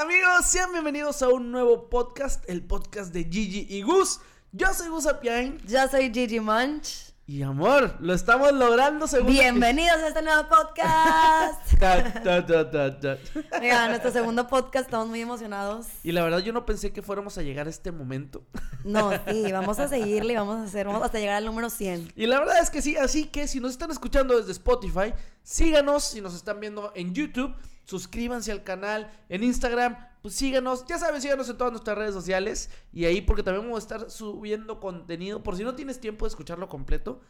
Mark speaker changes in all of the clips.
Speaker 1: Amigos, sean bienvenidos a un nuevo podcast, el podcast de Gigi y Gus. Yo soy Gus Apiain.
Speaker 2: Yo soy Gigi Munch.
Speaker 1: Y amor, lo estamos logrando según...
Speaker 2: Bienvenidos a este nuevo podcast.
Speaker 1: Ta, ta.
Speaker 2: Mira, nuestro segundo podcast, estamos muy emocionados.
Speaker 1: Y la verdad yo no pensé que fuéramos a llegar a este momento.
Speaker 2: No, sí, vamos a seguirle y vamos a hacer, vamos hasta llegar al número 100.
Speaker 1: Y la verdad es que sí, así que si nos están escuchando desde Spotify, síganos, si nos están viendo en YouTube, suscríbanse al canal, en Instagram, pues síganos, ya sabes, síganos en todas nuestras redes sociales y ahí porque también vamos a estar subiendo contenido, por si no tienes tiempo de escucharlo completo,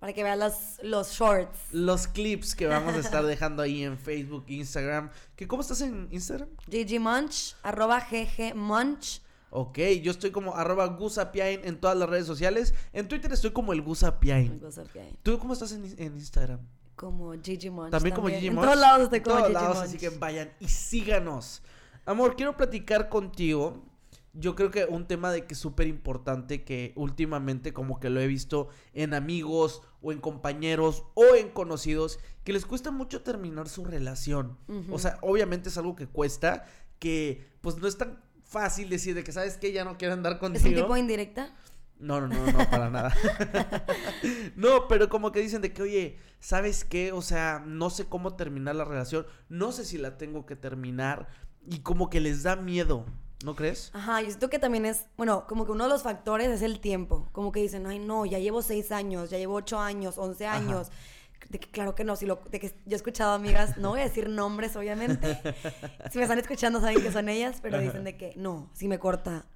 Speaker 2: Para que vean los, los shorts.
Speaker 1: los clips que vamos a estar dejando ahí en Facebook, Instagram, que ¿cómo estás en Instagram?
Speaker 2: Gigi Munch, arroba GG Munch.
Speaker 1: Ok, yo estoy como arroba gusapiain en todas las redes sociales, en Twitter estoy como el gusapiain. ¿Tú cómo estás en, en Instagram?
Speaker 2: Como Gigi Munch.
Speaker 1: También como Gigi
Speaker 2: En
Speaker 1: Munch.
Speaker 2: todos lados estoy
Speaker 1: En
Speaker 2: como
Speaker 1: todos
Speaker 2: Gigi
Speaker 1: lados,
Speaker 2: Munch.
Speaker 1: así que vayan y síganos. Amor, quiero platicar contigo. Yo creo que un tema de que es súper importante que últimamente como que lo he visto en amigos o en compañeros o en conocidos que les cuesta mucho terminar su relación. O sea, obviamente es algo que cuesta, que pues no es tan fácil decir de que sabes que ya no quiero andar
Speaker 2: ¿Es
Speaker 1: contigo.
Speaker 2: un tipo indirecta?
Speaker 1: No, no, no, no, para nada. no, pero como que dicen de que, oye, ¿sabes qué? O sea, no sé cómo terminar la relación, no sé si la tengo que terminar y como que les da miedo, ¿no crees?
Speaker 2: Ajá, yo siento que también es, bueno, como que uno de los factores es el tiempo. Como que dicen, ay, no, ya llevo seis años, ya llevo ocho años, once
Speaker 1: Ajá.
Speaker 2: años. De que, claro que no, si lo, de que yo he escuchado amigas, no voy a decir nombres, obviamente. si me están escuchando saben que son ellas, pero dicen de que no, si me corta,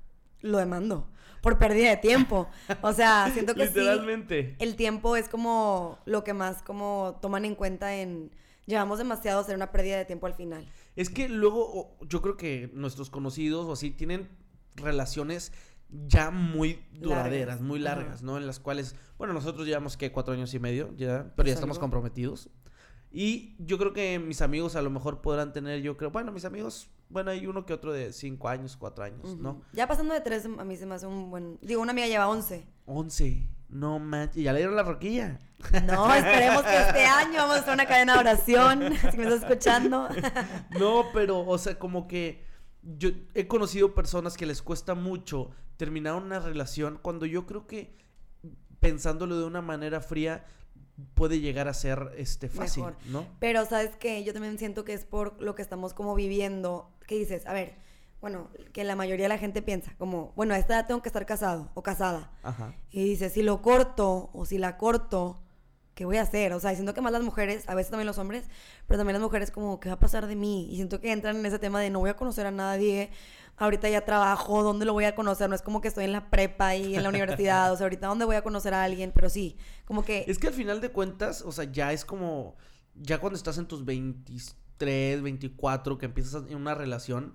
Speaker 2: lo demando. Por pérdida de tiempo. O sea, siento que sí. El tiempo es como lo que más como toman en cuenta en... Llevamos demasiado a ser una pérdida de tiempo al final.
Speaker 1: Es que luego yo creo que nuestros conocidos o así tienen relaciones ya muy duraderas,
Speaker 2: Largas.
Speaker 1: muy
Speaker 2: Ajá.
Speaker 1: largas, ¿no? En las cuales, bueno, nosotros llevamos que cuatro años y medio ya, pero ya
Speaker 2: Es
Speaker 1: estamos
Speaker 2: algo.
Speaker 1: comprometidos. Y yo creo que mis amigos a lo mejor podrán tener, yo creo, bueno, mis amigos, bueno, hay uno que otro de cinco años, cuatro años, ¿no?
Speaker 2: Ya pasando de tres, a mí se me hace un buen... Digo, una amiga lleva once.
Speaker 1: Once, no manches, ya le dieron la roquilla.
Speaker 2: No, esperemos que este año vamos a hacer una cadena de oración. Si me estás escuchando.
Speaker 1: No, pero, o sea, como que yo he conocido personas que les cuesta mucho terminar una relación cuando yo creo que pensándolo de una manera fría puede llegar a ser este fácil,
Speaker 2: Mejor.
Speaker 1: ¿no?
Speaker 2: Pero, ¿sabes qué? Yo también siento que es por lo que estamos como viviendo. Que dices, a ver, bueno, que la mayoría de la gente piensa, como, bueno, a esta edad tengo que estar casado o casada.
Speaker 1: Ajá.
Speaker 2: Y dices, si lo corto o si la corto, ¿qué voy a hacer? O sea, siento que más las mujeres, a veces también los hombres, pero también las mujeres como, ¿qué va a pasar de mí? Y siento que entran en ese tema de no voy a conocer a nadie, ahorita ya trabajo, ¿dónde lo voy a conocer? No es como que estoy en la prepa y en la universidad, o sea, ahorita ¿dónde voy a conocer a alguien? Pero sí, como que...
Speaker 1: Es que al final de cuentas, o sea, ya es como, ya cuando estás en tus 23, 24, que empiezas en una relación,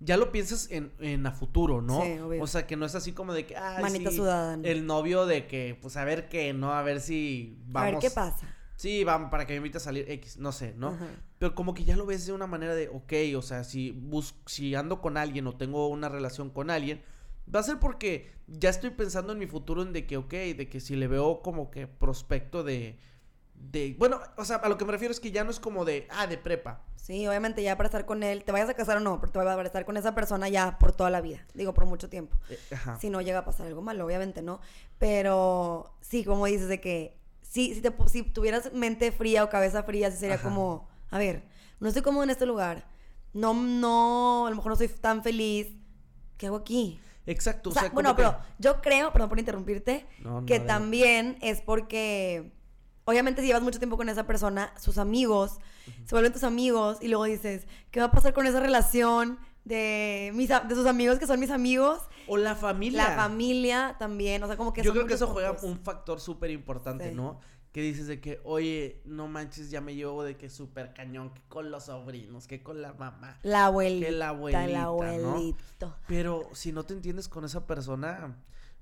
Speaker 1: ya lo piensas en, en a futuro, ¿no?
Speaker 2: Sí, obvio.
Speaker 1: O sea, que no es así como de que, ah,
Speaker 2: Manita sudada, ¿no?
Speaker 1: el novio de que, pues a ver qué, ¿no? A ver si
Speaker 2: a
Speaker 1: vamos.
Speaker 2: ver qué pasa.
Speaker 1: Sí, vamos, para que me invite a salir X, no sé, ¿no?
Speaker 2: Ajá.
Speaker 1: Pero como que ya lo ves de una manera de, ok, o sea, si, bus si ando con alguien o tengo una relación con alguien, va a ser porque ya estoy pensando en mi futuro en de que, ok, de que si le veo como que prospecto de, de, bueno, o sea, a lo que me refiero es que ya no es como de, ah, de prepa.
Speaker 2: Sí, obviamente ya para estar con él, te vayas a casar o no, pero te vas a estar con esa persona ya por toda la vida, digo, por mucho tiempo.
Speaker 1: Eh, ajá.
Speaker 2: si no llega a pasar algo malo, obviamente no. Pero sí, como dices, de que sí, si, te, si tuvieras mente fría o cabeza fría, sí sería
Speaker 1: Ajá.
Speaker 2: como, a ver, no estoy cómodo en este lugar. No, no, a lo mejor no soy tan feliz. ¿Qué hago aquí?
Speaker 1: Exacto,
Speaker 2: O
Speaker 1: o
Speaker 2: sea,
Speaker 1: sea,
Speaker 2: bueno,
Speaker 1: que-
Speaker 2: pero yo creo, perdón por interrumpirte,
Speaker 1: No, no,
Speaker 2: que también es porque, obviamente si llevas mucho tiempo con esa persona, sus amigos, se vuelven tus amigos y luego dices, ¿qué va a pasar con esa relación de, mis, de sus amigos que son mis amigos?
Speaker 1: O la familia.
Speaker 2: La familia también, o sea, como que
Speaker 1: Yo creo que eso juega un factor súper importante,
Speaker 2: Sí.
Speaker 1: ¿no? Que dices de que, oye, no manches, ya me llevo de que súper cañón, que con los sobrinos, que con la mamá.
Speaker 2: La abuelita,
Speaker 1: Que la abuelita,
Speaker 2: el
Speaker 1: ¿no?
Speaker 2: abuelito.
Speaker 1: Pero si no te entiendes con esa persona,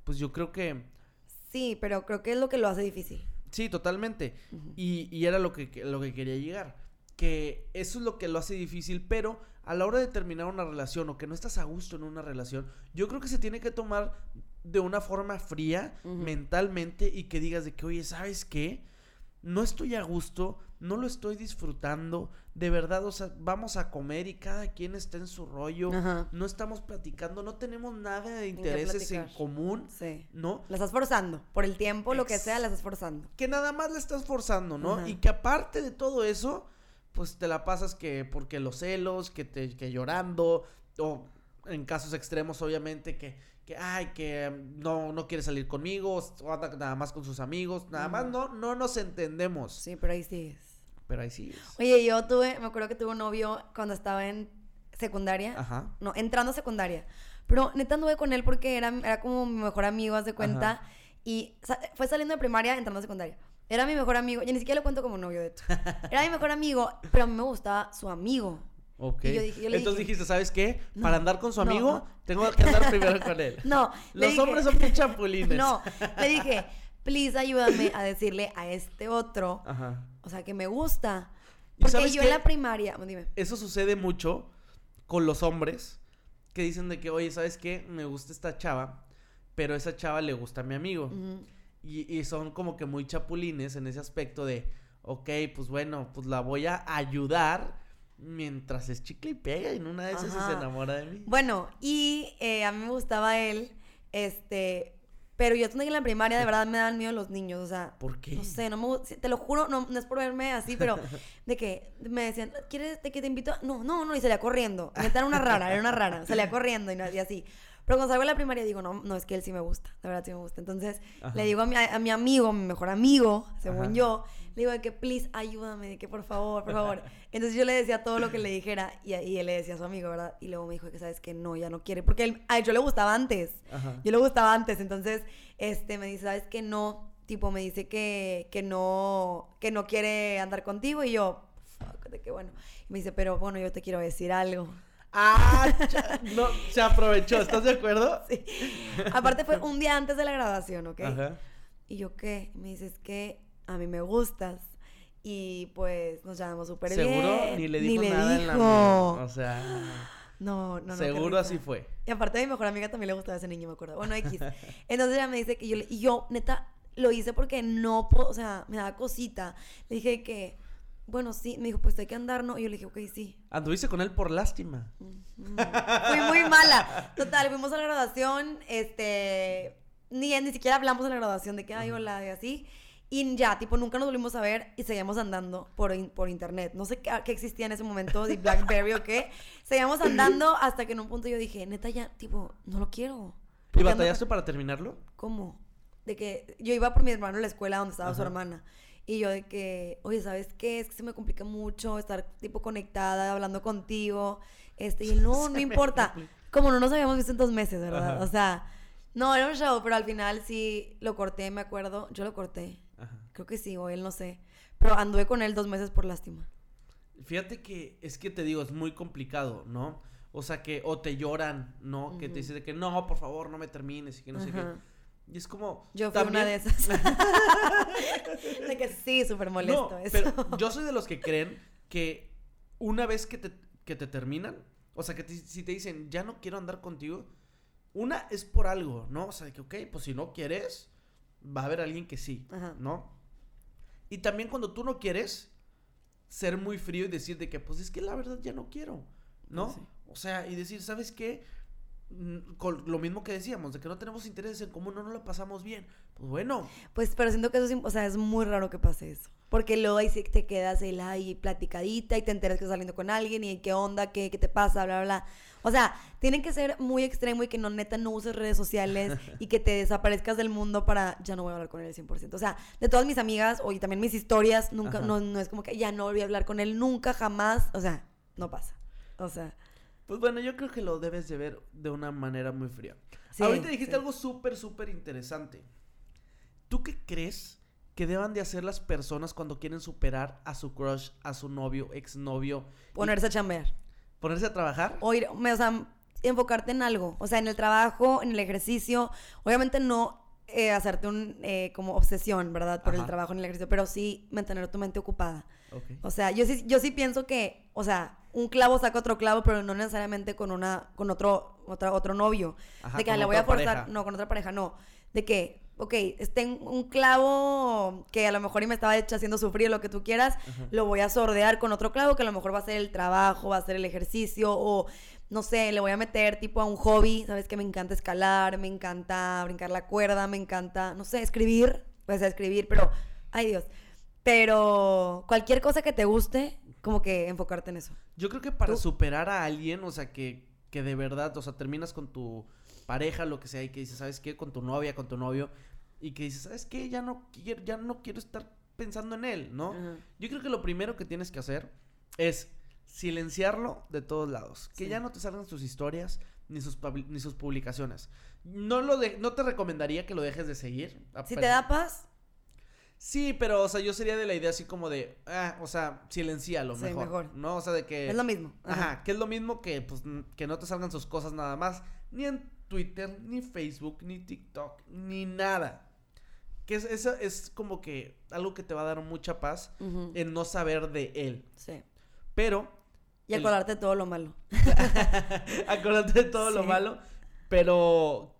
Speaker 1: pues yo creo que
Speaker 2: Sí, pero creo que es lo que lo hace difícil.
Speaker 1: Sí, totalmente. Y, y era lo que, lo que quería llegar. Que eso es lo que lo hace difícil, pero a la hora de terminar una relación o que no estás a gusto en una relación, yo creo que se tiene que tomar de una forma fría, mentalmente, y que digas de que, oye, ¿sabes qué? no estoy a gusto, no lo estoy disfrutando, de verdad, o sea, vamos a comer y cada quien está en su rollo,
Speaker 2: Ajá.
Speaker 1: no estamos platicando, no tenemos nada de intereses en común,
Speaker 2: Sí.
Speaker 1: ¿no?
Speaker 2: La estás forzando. Por el tiempo, lo que
Speaker 1: Ex-
Speaker 2: sea, la estás forzando.
Speaker 1: Que nada más le estás forzando, ¿no?
Speaker 2: Ajá.
Speaker 1: Y que aparte de todo eso, pues te la pasas que porque los celos, que te que llorando o en casos extremos obviamente que que ay que mm, no no quiere salir conmigo o anda nada más con sus amigos, nada más no no nos entendemos.
Speaker 2: Sí, pero ahí sigues.
Speaker 1: Pero ahí sí.
Speaker 2: Oye, yo tuve, me acuerdo que tuve un novio cuando estaba en secundaria.
Speaker 1: Ajá.
Speaker 2: No, entrando a secundaria. Pero neta anduve con él porque era, era como mi mejor amigo, haz de cuenta.
Speaker 1: Ajá.
Speaker 2: Y sa- fue saliendo de primaria, entrando a secundaria. Era mi mejor amigo. Yo ni siquiera lo cuento como novio, de hecho. Era mi mejor amigo, pero a mí me gustaba su amigo.
Speaker 1: Ok.
Speaker 2: Yo dije- yo
Speaker 1: Entonces
Speaker 2: dije-
Speaker 1: dijiste, ¿sabes qué?
Speaker 2: No,
Speaker 1: Para andar con su
Speaker 2: no,
Speaker 1: amigo,
Speaker 2: no.
Speaker 1: tengo que andar primero con él.
Speaker 2: No,
Speaker 1: Los
Speaker 2: dije-
Speaker 1: hombres son bien chapulines.
Speaker 2: No, le dije, please ayúdame a decirle a este otro,
Speaker 1: Ajá.
Speaker 2: O sea, que me gusta.
Speaker 1: ¿Y
Speaker 2: Porque yo
Speaker 1: qué?
Speaker 2: en la primaria, dime.
Speaker 1: Eso sucede mucho con los hombres que dicen de que, oye, ¿sabes qué? Me gusta esta chava, pero esa chava le gusta a mi amigo. Y, y son como que muy chapulines en ese aspecto de, ok, pues bueno, pues la voy a ayudar mientras es chicle y pega y en una de esas se enamora de mí.
Speaker 2: Bueno, y eh, a mí me gustaba él, este, pero yo estando en la primaria, de verdad me dan miedo los niños, o sea,
Speaker 1: ¿Por qué?
Speaker 2: no sé, no me te lo juro, no, no es por verme así, pero de que me decían, ¿quieres de que te invito? a-?" No, no, no, y salía corriendo. Era una rara, era una rara, salía corriendo y, no- y así. Pero cuando salgo de la primaria digo, no, no, es que él sí me gusta, de verdad sí me gusta. Entonces
Speaker 1: Ajá.
Speaker 2: le digo a mi, a mi amigo, mi mejor amigo, según
Speaker 1: Ajá.
Speaker 2: yo, le digo de que, please, ayúdame, de que por favor, por favor. Entonces yo le decía todo lo que le dijera y, y él le decía a su amigo, ¿verdad? Y luego me dijo que, ¿sabes que No, ya no quiere, porque él, a él yo le gustaba antes.
Speaker 1: Ajá.
Speaker 2: Yo le gustaba antes, entonces, este, me dice, ¿sabes que No, tipo, me dice que, que no, que no quiere andar contigo y yo, fuck, de que bueno. Y me dice, pero bueno, yo te quiero decir algo.
Speaker 1: Ah, no, se aprovechó, ¿estás de acuerdo?
Speaker 2: Sí. Aparte fue un día antes de la graduación, ¿ok?
Speaker 1: Ajá.
Speaker 2: Y yo, ¿qué? Me dices que a mí me gustas. Y pues nos llamamos súper bien.
Speaker 1: Seguro ni le dijo nada en la
Speaker 2: dijo.
Speaker 1: O sea,
Speaker 2: No, no, no.
Speaker 1: seguro así fue.
Speaker 2: Y aparte a mi mejor amiga también le gustaba ese niño, me acuerdo. Bueno, X. Entonces ella me dice que yo, le- y yo, neta, lo hice porque no puedo, o sea, me daba cosita. Le dije que, bueno, sí. Me dijo, pues hay que andar, ¿no? Y yo le dije, ok, sí.
Speaker 1: Anduviste con él por lástima.
Speaker 2: Mm. Fui muy mala. Total, fuimos a la graduación, este, ni, ni siquiera hablamos en la graduación de que, ay, hola, y así. Y ya, tipo, nunca nos volvimos a ver y seguíamos andando por, in- por internet. No sé qué, qué existía en ese momento, de Blackberry o qué. Seguíamos andando hasta que en un punto yo dije, neta, ya, tipo, no lo quiero.
Speaker 1: ¿Y batallaste para terminarlo?
Speaker 2: ¿Cómo? De que yo iba por mi hermano a la escuela donde estaba su
Speaker 1: Ajá.
Speaker 2: hermana. Y yo de que, oye, ¿sabes qué? Es que se me complica mucho estar tipo conectada, hablando contigo. Este, y no, no importa. Como no nos habíamos visto en dos meses, ¿verdad?
Speaker 1: Ajá.
Speaker 2: O sea, no, era un show, pero al final sí lo corté, me acuerdo. Yo lo corté.
Speaker 1: Ajá.
Speaker 2: Creo que sí, o él no sé. Pero anduve con él dos meses por lástima.
Speaker 1: Fíjate que es que te digo, es muy complicado, ¿no? O sea, que o te lloran, ¿no? Que te dicen de que no, por favor, no me termines y que no sé qué. Y es como.
Speaker 2: Yo fui una de
Speaker 1: también-
Speaker 2: esas. de que sí, súper molesto
Speaker 1: No,
Speaker 2: eso.
Speaker 1: pero yo soy de los que creen que una vez que te, que te terminan, o sea, que te- si te dicen, ya no quiero andar contigo, una es por algo, ¿no? O sea, que, ok, pues si no quieres, va a haber alguien que sí,
Speaker 2: Ajá.
Speaker 1: ¿no? Y también cuando tú no quieres, ser muy frío y decir de que, pues es que la verdad ya no quiero, ¿no?
Speaker 2: Sí.
Speaker 1: O sea, y decir, ¿sabes qué? Mm, Con lo mismo que decíamos, de que no tenemos intereses en común, no nos la pasamos bien. Pues bueno,
Speaker 2: Pues, pero siento que eso es, o sea, es muy raro que pase eso. Porque luego ahí sí te quedas ahí, ahí platicadita y te enteras que estás saliendo con alguien y qué onda, qué, qué te pasa, bla, bla, bla. O sea, tienen que ser muy extremo y que no, neta, no uses redes sociales y que te desaparezcas del mundo para, ya no voy a hablar con él al 100%. O sea, de todas mis amigas o y también mis historias, nunca, no, no es como que ya no volví a hablar con él nunca, jamás. O sea, no pasa. O sea,
Speaker 1: Pues bueno, yo creo que lo debes de ver de una manera muy fría.
Speaker 2: Sí,
Speaker 1: Ahorita dijiste
Speaker 2: sí.
Speaker 1: algo súper, súper interesante. ¿Tú qué crees que deban de hacer las personas cuando quieren superar a su crush, a su novio, exnovio? y
Speaker 2: ponerse a chambear.
Speaker 1: ¿Ponerse a trabajar?
Speaker 2: o ir, o sea, enfocarte en algo, o sea, en el trabajo, en el ejercicio, obviamente no eh, hacerte un eh, como obsesión, ¿verdad? Por el trabajo en el ejercicio, pero sí mantener tu mente ocupada. O sea, yo sí, yo sí pienso que, o sea, un clavo saca otro clavo, pero no necesariamente con una, con otro, otra, otro novio.
Speaker 1: Ajá,
Speaker 2: de que "Ah, la voy a forzar,
Speaker 1: pareja.
Speaker 2: no, con otra pareja, no. De que ok, esté en un clavo que a lo mejor y me estaba haciendo sufrir lo que tú quieras, lo voy a sordear con otro clavo que a lo mejor va a ser el trabajo, va a ser el ejercicio o no sé, le voy a meter tipo a un hobby, sabes que me encanta escalar, me encanta brincar la cuerda, me encanta, no sé, escribir, pues escribir, pero, ay Dios, pero cualquier cosa que te guste, como que enfocarte en eso.
Speaker 1: Yo creo que para superar a alguien, o sea, que, que de verdad, o sea, terminas con tu pareja, lo que sea, y que dices, ¿sabes qué? Con tu novia, con tu novio, y que dices, ¿sabes qué? Ya no quiero, ya no quiero estar pensando en él, ¿no? Yo creo que lo primero que tienes que hacer es silenciarlo de todos lados. Que ya no te salgan sus historias ni sus, ni sus publicaciones. No, lo de, no te recomendaría que lo dejes de seguir.
Speaker 2: Si te da paz.
Speaker 1: Sí, pero, o sea, yo sería de la idea así como de, ah, o sea, silencialo sí, mejor, ¿no? O sea, de que...
Speaker 2: Es lo mismo.
Speaker 1: Ajá. que es lo mismo que, pues, que no te salgan sus cosas nada más. Ni en Twitter, ni Facebook, ni TikTok, ni nada. Que es, eso es como que algo que te va a dar mucha paz en no saber de él. Sí. Pero
Speaker 2: y acordarte de todo lo malo.
Speaker 1: acordarte de todo lo malo. Pero,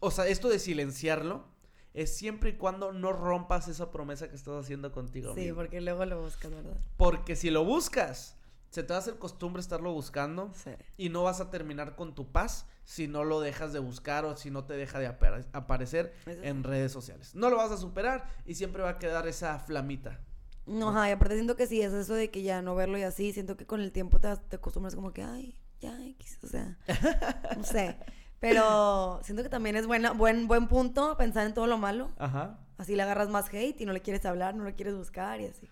Speaker 1: o sea, esto de silenciarlo es siempre y cuando no rompas esa promesa que estás haciendo contigo.
Speaker 2: Sí, porque luego lo buscas, ¿verdad?
Speaker 1: Porque si lo buscas, se te va a hacer costumbre estarlo buscando sí. y no vas a terminar con tu paz si no lo dejas de buscar o si no te deja de aparecer en redes sociales. No lo vas a superar y siempre va a quedar esa flamita.
Speaker 2: No, ajá, y aparte siento que sí, es eso de que ya no verlo y así, siento que con el tiempo te, te acostumbras como que, ay, ya, o sea, no sé. Pero siento que también es buena, buen, buen punto pensar en todo lo malo. Ajá. Así le agarras más hate y no le quieres hablar, no le quieres buscar y así.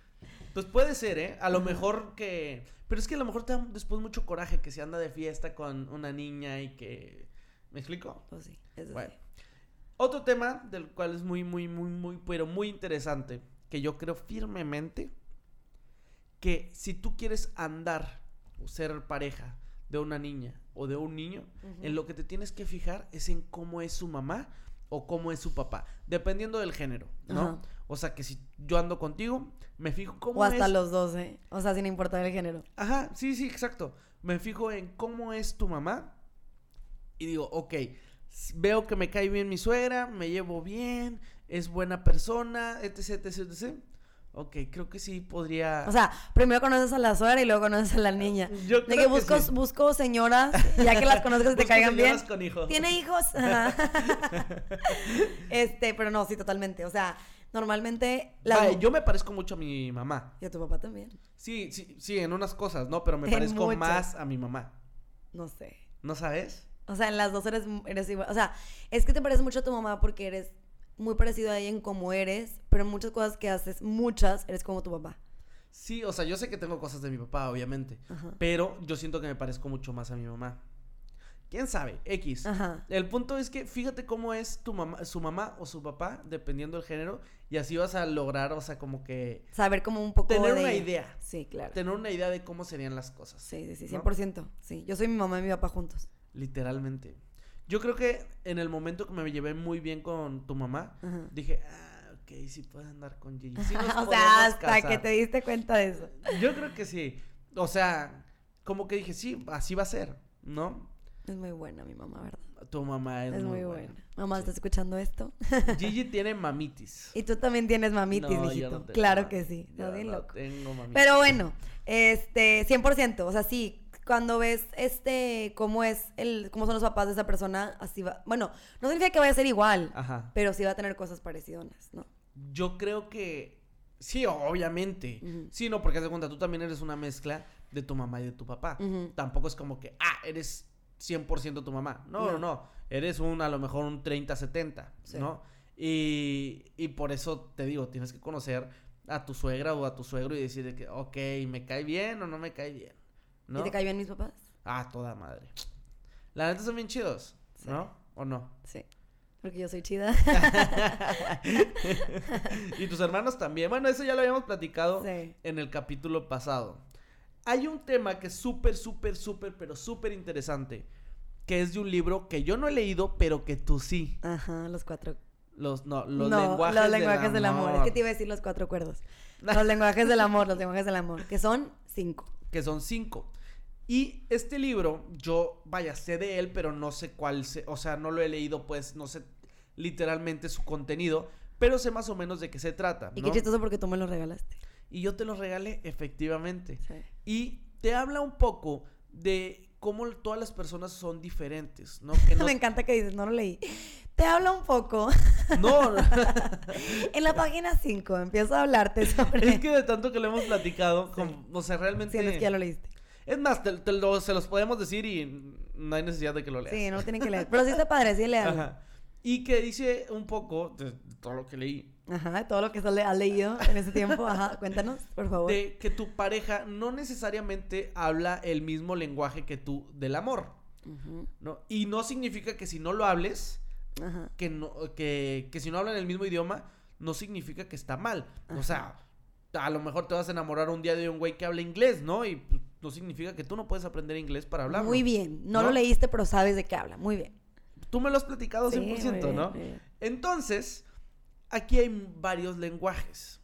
Speaker 1: Pues puede ser, ¿eh? A lo mejor que... Pero es que a lo mejor te da después mucho coraje que se anda de fiesta con una niña y que... ¿Me explico?
Speaker 2: Pues sí, eso
Speaker 1: bueno. Otro tema del cual es muy, muy, muy, muy, pero muy interesante que yo creo firmemente que si tú quieres andar o ser pareja de una niña o de un niño, en lo que te tienes que fijar es en cómo es su mamá o cómo es su papá, dependiendo del género, ¿no? O sea, que si yo ando contigo, me fijo cómo
Speaker 2: es... O hasta los dos, ¿eh? O sea, sin importar el género.
Speaker 1: Ajá, sí, sí, exacto. Me fijo en cómo es tu mamá y digo, ok, veo que me cae bien mi suegra, me llevo bien, es buena persona, etc, etc, etc. Ok, creo que sí podría.
Speaker 2: O sea, primero conoces a la suegra y luego conoces a la niña. Yo creo de que, busco, busco señoras, ya que las conozcas y te caigan bien.
Speaker 1: Con hijos.
Speaker 2: ¿Tiene hijos? este, pero no, sí, totalmente. O sea, normalmente.
Speaker 1: La... yo me parezco mucho a mi mamá.
Speaker 2: Y a tu papá también.
Speaker 1: Sí, sí, sí, en unas cosas, ¿no? Pero me parezco más a mi mamá.
Speaker 2: No sé.
Speaker 1: ¿No sabes?
Speaker 2: O sea, en las dos eres, eres igual. O sea, es que te pareces mucho a tu mamá porque eres muy parecido a ella en cómo eres, pero en muchas cosas que haces, muchas, eres como tu papá.
Speaker 1: Sí, o sea, yo sé que tengo cosas de mi papá, obviamente, pero yo siento que me parezco mucho más a mi mamá. ¿Quién sabe? X. Ajá. El punto es que fíjate cómo es tu mamá, su mamá o su papá, dependiendo del género, y así vas a lograr, o sea, como que...
Speaker 2: Saber como un poco
Speaker 1: Tener una idea.
Speaker 2: Sí, claro.
Speaker 1: Tener una idea de cómo serían las cosas.
Speaker 2: Sí, sí, sí, 100%. Sí, yo soy mi mamá y mi papá juntos.
Speaker 1: Literalmente. Yo creo que en el momento que me llevé muy bien con tu mamá, dije, ah, ok, sí puedes andar con Gigi.
Speaker 2: o sea, hasta que te diste cuenta de eso.
Speaker 1: Yo creo que sí. O sea, como que dije, sí, así va a ser, ¿no?
Speaker 2: Es muy buena mi mamá, ¿verdad?
Speaker 1: Tu mamá es, muy, buena.
Speaker 2: Mamá, ¿estás escuchando esto?
Speaker 1: Gigi tiene mamitis.
Speaker 2: Y tú también tienes mamitis, no, claro que sí.
Speaker 1: no, bien loco. Tengo mamitis.
Speaker 2: Pero bueno, este, 100%. O sea, sí, cuando ves este cómo es el cómo son los papás de esa persona, así va. Bueno, no significa que vaya a ser igual, pero sí va a tener cosas parecidas, ¿no?
Speaker 1: Yo creo que sí, obviamente. Sí, no, porque haz de cuenta, tú también eres una mezcla de tu mamá y de tu papá. Tampoco es como que, ah, eres 100% tu mamá. No, no, no, Eres un, a lo mejor un 30-70, ¿no? Y, y por eso te digo, tienes que conocer a tu suegra o a tu suegro y decir que, ok, ¿me cae bien o no me cae bien?
Speaker 2: ¿Y te caen bien mis papás?
Speaker 1: Ah, toda madre. La neta son bien chidos, ¿no? ¿O no?
Speaker 2: Sí. Porque yo soy chida.
Speaker 1: y tus hermanos también. Bueno, eso ya lo habíamos platicado en el capítulo pasado. Hay un tema que es súper, súper, súper, pero súper interesante. Que es de un libro que yo no he leído, pero que tú sí.
Speaker 2: Ajá, los cuatro.
Speaker 1: Los, no, los lenguajes,
Speaker 2: los lenguajes del, amor. Es que te iba a decir los cuatro cuerdos. Los lenguajes del amor, los lenguajes del amor. Que son cinco.
Speaker 1: Que son cinco. Y este libro, yo, vaya, sé de él, pero no sé cuál, o sea, no lo he leído, pues, no sé literalmente su contenido, pero sé más o menos de qué se trata.
Speaker 2: Y
Speaker 1: ¿no?
Speaker 2: qué chistoso porque tú me lo regalaste.
Speaker 1: Y yo te lo regalé, efectivamente.
Speaker 2: Sí.
Speaker 1: Y te habla un poco de cómo todas las personas son diferentes, ¿no? Que no,
Speaker 2: Me encanta que dices, no lo leí. Te habla un poco.
Speaker 1: no,
Speaker 2: en la página 5 empiezo a hablarte sobre...
Speaker 1: es que de tanto que lo hemos platicado, como- o sea, realmente...
Speaker 2: Sí, no, es que ya lo leíste.
Speaker 1: Es más, te, te lo- se los podemos decir y no hay necesidad de que lo leas.
Speaker 2: Sí, no lo tienen que leer. Pero sí está padre, sí léalo.
Speaker 1: Ajá. Y que dice un poco de todo lo que leí,
Speaker 2: Ajá, todo lo que has le- has leído en ese tiempo. Ajá, cuéntanos, por favor.
Speaker 1: de que tu pareja no necesariamente habla el mismo lenguaje que tú del amor, ¿no? Y no significa que si no lo hables,
Speaker 2: Ajá.
Speaker 1: que, no, que, que si no hablan el mismo idioma, no significa que está mal. O sea, a lo mejor te vas a enamorar un día de un güey que habla inglés, ¿no? Y pues, no significa que tú no puedes aprender inglés para hablarlo.
Speaker 2: Muy bien. No,
Speaker 1: ¿no?
Speaker 2: lo leíste, pero sabes de qué habla. Muy bien.
Speaker 1: Tú me lo has platicado
Speaker 2: Sí,
Speaker 1: 100%,
Speaker 2: muy bien,
Speaker 1: ¿no?
Speaker 2: muy bien.
Speaker 1: Entonces, aquí hay varios lenguajes.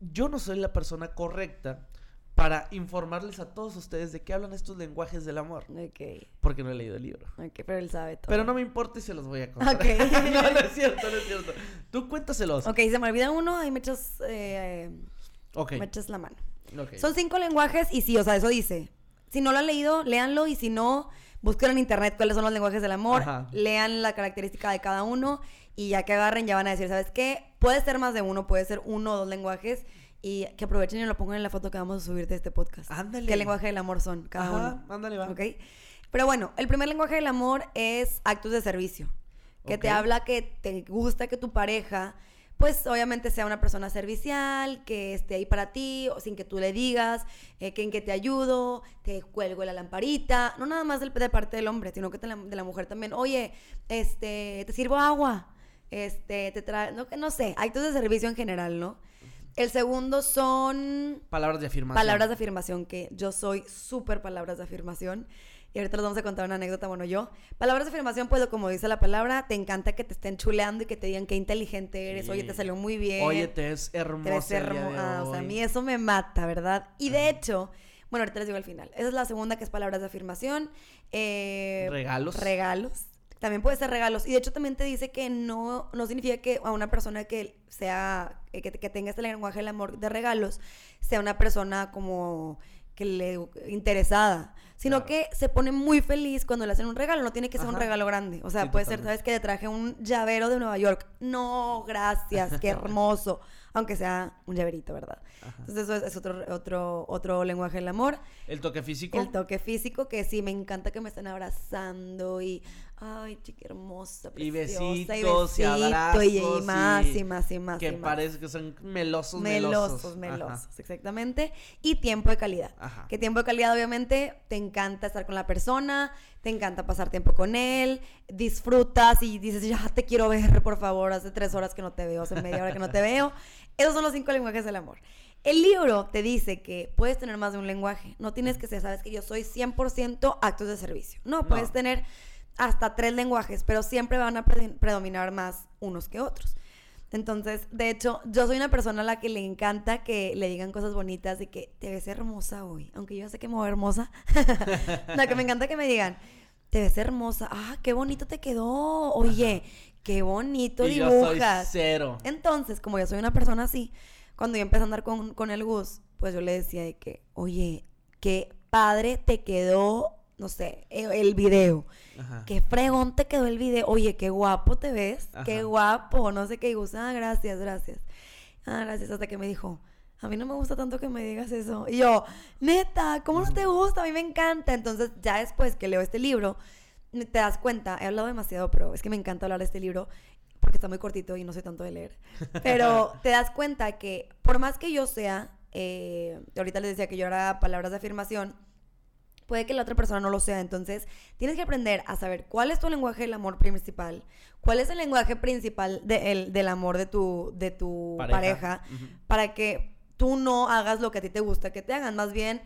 Speaker 1: Yo no soy la persona correcta para informarles a todos ustedes de qué hablan estos lenguajes del amor,
Speaker 2: Ok,
Speaker 1: porque no he leído el libro.
Speaker 2: ok, pero él sabe todo.
Speaker 1: Pero no me importa y se los voy a contar.
Speaker 2: Ok.
Speaker 1: no, no es cierto, no es cierto. Tú cuéntaselos.
Speaker 2: Ok, se me olvida uno, ahí me echas, eh, me echas la mano.
Speaker 1: ok.
Speaker 2: Son cinco lenguajes y sí, o sea, eso dice. Si no lo han leído, léanlo y si no, busquen en internet cuáles son los lenguajes del amor,
Speaker 1: Ajá.
Speaker 2: lean la característica de cada uno y ya que agarren ya van a decir, ¿sabes qué? Puede ser más de uno, puede ser uno o dos lenguajes y que aprovechen y lo pongan en la foto que vamos a subir de este podcast.
Speaker 1: Ándale.
Speaker 2: ¿Qué lenguaje del amor son cada
Speaker 1: Ajá,
Speaker 2: uno?
Speaker 1: ándale, va.
Speaker 2: ¿Ok? Pero bueno, el primer lenguaje del amor es actos de servicio. Que te habla que te gusta que tu pareja, pues obviamente sea una persona servicial, que esté ahí para ti, o sin que tú le digas, eh, que en que te ayudo, te cuelgo la lamparita. No nada más de, parte del hombre, sino que de la, de la mujer también. Oye, este, te sirvo agua. Este, te trae, no, que no sé, actos de servicio en general, ¿no? El segundo son
Speaker 1: Palabras de afirmación.
Speaker 2: Palabras de afirmación, que yo soy súper palabras de afirmación. Y ahorita les vamos a contar una anécdota, bueno, yo. Palabras de afirmación, pues como dice la palabra, te encanta que te estén chuleando y que te digan qué inteligente eres,
Speaker 1: Sí.
Speaker 2: oye, te salió muy bien.
Speaker 1: Oye, te ves hermosa.
Speaker 2: te hermosa. o sea, a mí eso me mata, ¿verdad? Y de hecho, bueno, ahorita les digo al final. Esa es la segunda, que es palabras de afirmación. Eh,
Speaker 1: Regalos.
Speaker 2: Regalos. También puede ser regalos. Y de hecho también te dice que no, no significa que a una persona que sea, eh, que, que tenga este lenguaje del amor de regalos, sea una persona como que le interesada. Sino
Speaker 1: Claro.
Speaker 2: que se pone muy feliz cuando le hacen un regalo. No tiene que ser un
Speaker 1: Ajá.
Speaker 2: regalo grande. O sea,
Speaker 1: Sí,
Speaker 2: puede ser. ¿sabes que Te traje un llavero de Nueva York. No, gracias, qué hermoso. Aunque sea un llaverito, ¿verdad?
Speaker 1: Ajá.
Speaker 2: Entonces eso es, es otro, otro, otro lenguaje del amor.
Speaker 1: El toque físico.
Speaker 2: El toque físico, que sí, me encanta que me estén abrazando y, ay, chica hermosa,
Speaker 1: Y
Speaker 2: preciosa,
Speaker 1: besitos, y
Speaker 2: besito,
Speaker 1: abrazos,
Speaker 2: y, y más,
Speaker 1: y
Speaker 2: y más, y más,
Speaker 1: que
Speaker 2: y más.
Speaker 1: parece que son melosos,
Speaker 2: Melosos,
Speaker 1: melosos.
Speaker 2: melosos, exactamente. Y tiempo de calidad.
Speaker 1: Ajá.
Speaker 2: Que tiempo de calidad, obviamente, te encanta estar con la persona, te encanta pasar tiempo con él, disfrutas y dices, ya te quiero ver, por favor, hace tres horas que no te veo, hace media hora que no te veo. Esos son los cinco lenguajes del amor. El libro te dice que puedes tener más de un lenguaje. No tienes que ser, sabes que yo soy 100% actos de servicio. No,
Speaker 1: No.
Speaker 2: puedes tener hasta tres lenguajes, pero siempre van a pre- predominar más unos que otros. Entonces, de hecho, yo soy una persona a la que le encanta que le digan cosas bonitas de que te ves hermosa hoy, aunque yo sé que me veo hermosa. no, que me encanta que me digan, te ves hermosa, ah, qué bonito te quedó, oye, qué bonito
Speaker 1: Y yo soy
Speaker 2: dibujas.
Speaker 1: cero.
Speaker 2: Entonces, como yo soy una persona así, cuando yo empecé a andar con, con el Gus, pues yo le decía de que, oye, qué padre te quedó, no sé, el, el video.
Speaker 1: Ajá.
Speaker 2: Qué fregón te quedó el video. Oye, qué guapo te ves. Qué guapo. No sé qué. Y ah, gracias, gracias. Ah, gracias. Hasta que me dijo, a mí no me gusta tanto que me digas eso. Y yo, neta, ¿cómo no te gusta? A mí me encanta. Entonces, ya después que leo este libro, te das cuenta, he hablado demasiado, pero es que me encanta hablar de este libro porque está muy cortito y no soy tanto de leer. Pero te das cuenta que por más que yo sea, eh, ahorita les decía que yo era palabras de afirmación, puede que la otra persona no lo sea. Entonces, tienes que aprender a saber cuál es tu lenguaje del amor principal, cuál es el lenguaje principal de- el- del amor de tu, de tu
Speaker 1: Pareja.
Speaker 2: para que tú no hagas lo que a ti te gusta que te hagan, más bien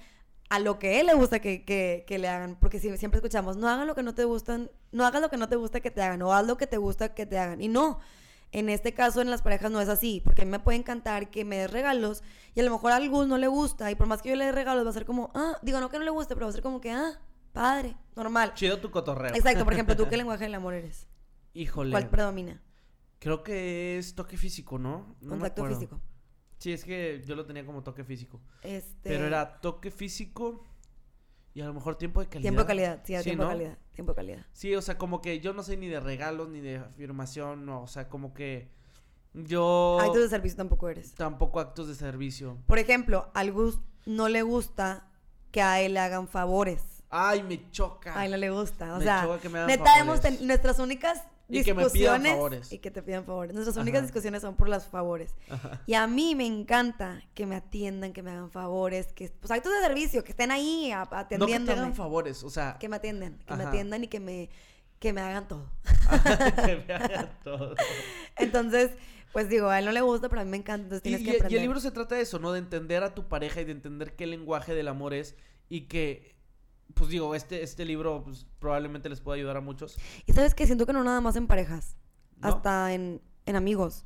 Speaker 2: a lo que él le gusta que, que- que le hagan. Porque si, siempre escuchamos, no hagan lo que no te gustan, no hagas lo que no te gusta que te hagan, o haz lo que te gusta que te hagan. Y no. En este caso, en las parejas no es así, porque a mí me puede encantar que me des regalos y a lo mejor a algún no le gusta, y por más que yo le dé regalos, va a ser como, ah, digo, no que no le guste, pero va a ser como que, ah, padre, normal.
Speaker 1: Chido tu cotorreo.
Speaker 2: Exacto, por ejemplo, ¿tú qué lenguaje del amor eres?
Speaker 1: Híjole.
Speaker 2: ¿Cuál predomina?
Speaker 1: Creo que es toque físico, ¿no? No
Speaker 2: Contacto físico.
Speaker 1: Sí, es que yo lo tenía como toque físico.
Speaker 2: Este,
Speaker 1: Pero era toque físico y a lo mejor tiempo de calidad.
Speaker 2: Tiempo de calidad, sí,
Speaker 1: Sí,
Speaker 2: tiempo de
Speaker 1: ¿no?
Speaker 2: calidad. Tiempo de calidad.
Speaker 1: Sí, o sea, como que yo no sé ni de regalos ni de afirmación, no, o sea, como que yo
Speaker 2: Actos de servicio tampoco eres.
Speaker 1: tampoco actos de servicio.
Speaker 2: Por ejemplo, al Gus no le gusta que a él le hagan favores.
Speaker 1: Ay, me choca.
Speaker 2: A él no le gusta. O
Speaker 1: Me
Speaker 2: sea,
Speaker 1: choca que me hagan
Speaker 2: neta hemos
Speaker 1: favores.
Speaker 2: ten- nuestras únicas
Speaker 1: Y que me pidan favores.
Speaker 2: y que te pidan favores. Nuestras
Speaker 1: Ajá.
Speaker 2: únicas discusiones son por los favores.
Speaker 1: Ajá.
Speaker 2: Y a mí me encanta que me atiendan, que me hagan favores, que pues actos de servicio, que estén ahí a-
Speaker 1: No que te hagan favores, o sea,
Speaker 2: que me atiendan, que me atiendan y que me que me hagan todo.
Speaker 1: que me hagan todo.
Speaker 2: Entonces, pues digo, a él no le gusta, pero a mí me encanta, entonces
Speaker 1: Y,
Speaker 2: tienes
Speaker 1: y-
Speaker 2: que
Speaker 1: y
Speaker 2: aprender.
Speaker 1: el libro se trata de eso, ¿no? De entender a tu pareja y de entender qué lenguaje del amor es y que, pues digo, este, este libro pues, probablemente les pueda ayudar a muchos.
Speaker 2: Y sabes que siento que no nada más en parejas,
Speaker 1: ¿no?
Speaker 2: hasta en, en amigos.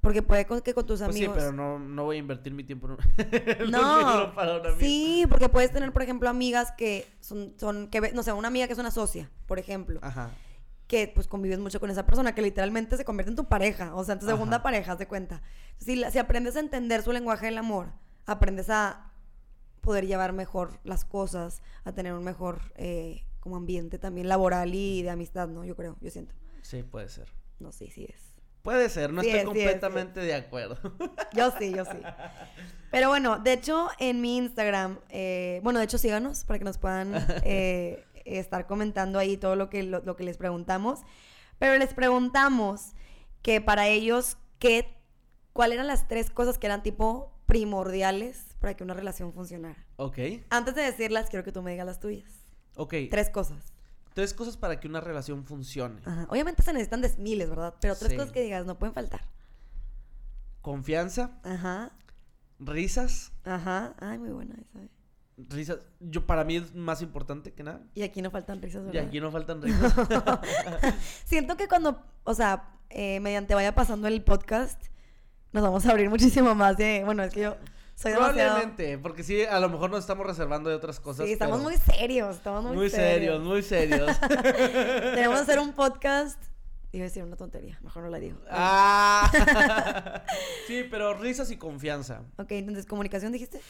Speaker 2: Porque puede que con tus
Speaker 1: Pues sí,
Speaker 2: amigos.
Speaker 1: pero no, no voy a invertir mi tiempo en
Speaker 2: No,
Speaker 1: libro para un amigo.
Speaker 2: sí, porque puedes tener, por ejemplo, amigas que son, son que, no sé, una amiga que es una socia, por ejemplo,
Speaker 1: Ajá.
Speaker 2: que pues convives mucho con esa persona, que literalmente se convierte en tu pareja, o sea, en tu segunda
Speaker 1: Ajá.
Speaker 2: pareja, haz de cuenta. Si, si aprendes a entender su lenguaje del amor, aprendes a poder llevar mejor las cosas, a tener un mejor eh, como ambiente también laboral y de amistad, ¿no? Yo creo, yo siento.
Speaker 1: Sí, puede ser.
Speaker 2: No, sí, sí es.
Speaker 1: Puede ser, no
Speaker 2: Sí
Speaker 1: estoy
Speaker 2: es, es,
Speaker 1: completamente de acuerdo.
Speaker 2: Yo sí, yo sí. Pero bueno, de hecho, en mi Instagram, eh, bueno, de hecho, síganos para que nos puedan eh, estar comentando ahí todo lo que, lo, lo que les preguntamos. Pero les preguntamos que para ellos, ¿qué, ¿cuáles eran las tres cosas que eran tipo primordiales para que una relación funcionara?
Speaker 1: ok,
Speaker 2: Antes de decirlas, quiero que tú me digas las tuyas.
Speaker 1: ok.
Speaker 2: Tres cosas.
Speaker 1: Tres cosas para que una relación funcione.
Speaker 2: Ajá. Obviamente se necesitan de miles, ¿verdad? Pero tres
Speaker 1: Sí.
Speaker 2: cosas que digas no pueden faltar.
Speaker 1: Confianza,
Speaker 2: Ajá,
Speaker 1: risas.
Speaker 2: ajá. Ay, muy buena esa. eh.
Speaker 1: Risas, yo para mí es más importante que nada.
Speaker 2: Y aquí no faltan risas,
Speaker 1: Y
Speaker 2: ¿verdad?
Speaker 1: aquí no faltan risas.
Speaker 2: Siento que cuando, o sea, eh, mediante vaya pasando el podcast, nos vamos a abrir muchísimo más de, bueno, es que yo soy demasiado...
Speaker 1: Probablemente, porque sí, a lo mejor nos estamos reservando de otras cosas.
Speaker 2: Sí, estamos
Speaker 1: pero
Speaker 2: muy serios, estamos muy,
Speaker 1: muy serios, muy serios.
Speaker 2: Tenemos que hacer un podcast, iba a decir una tontería, mejor no la digo.
Speaker 1: ah. sí, pero risas y confianza.
Speaker 2: Ok, entonces, ¿comunicación dijiste?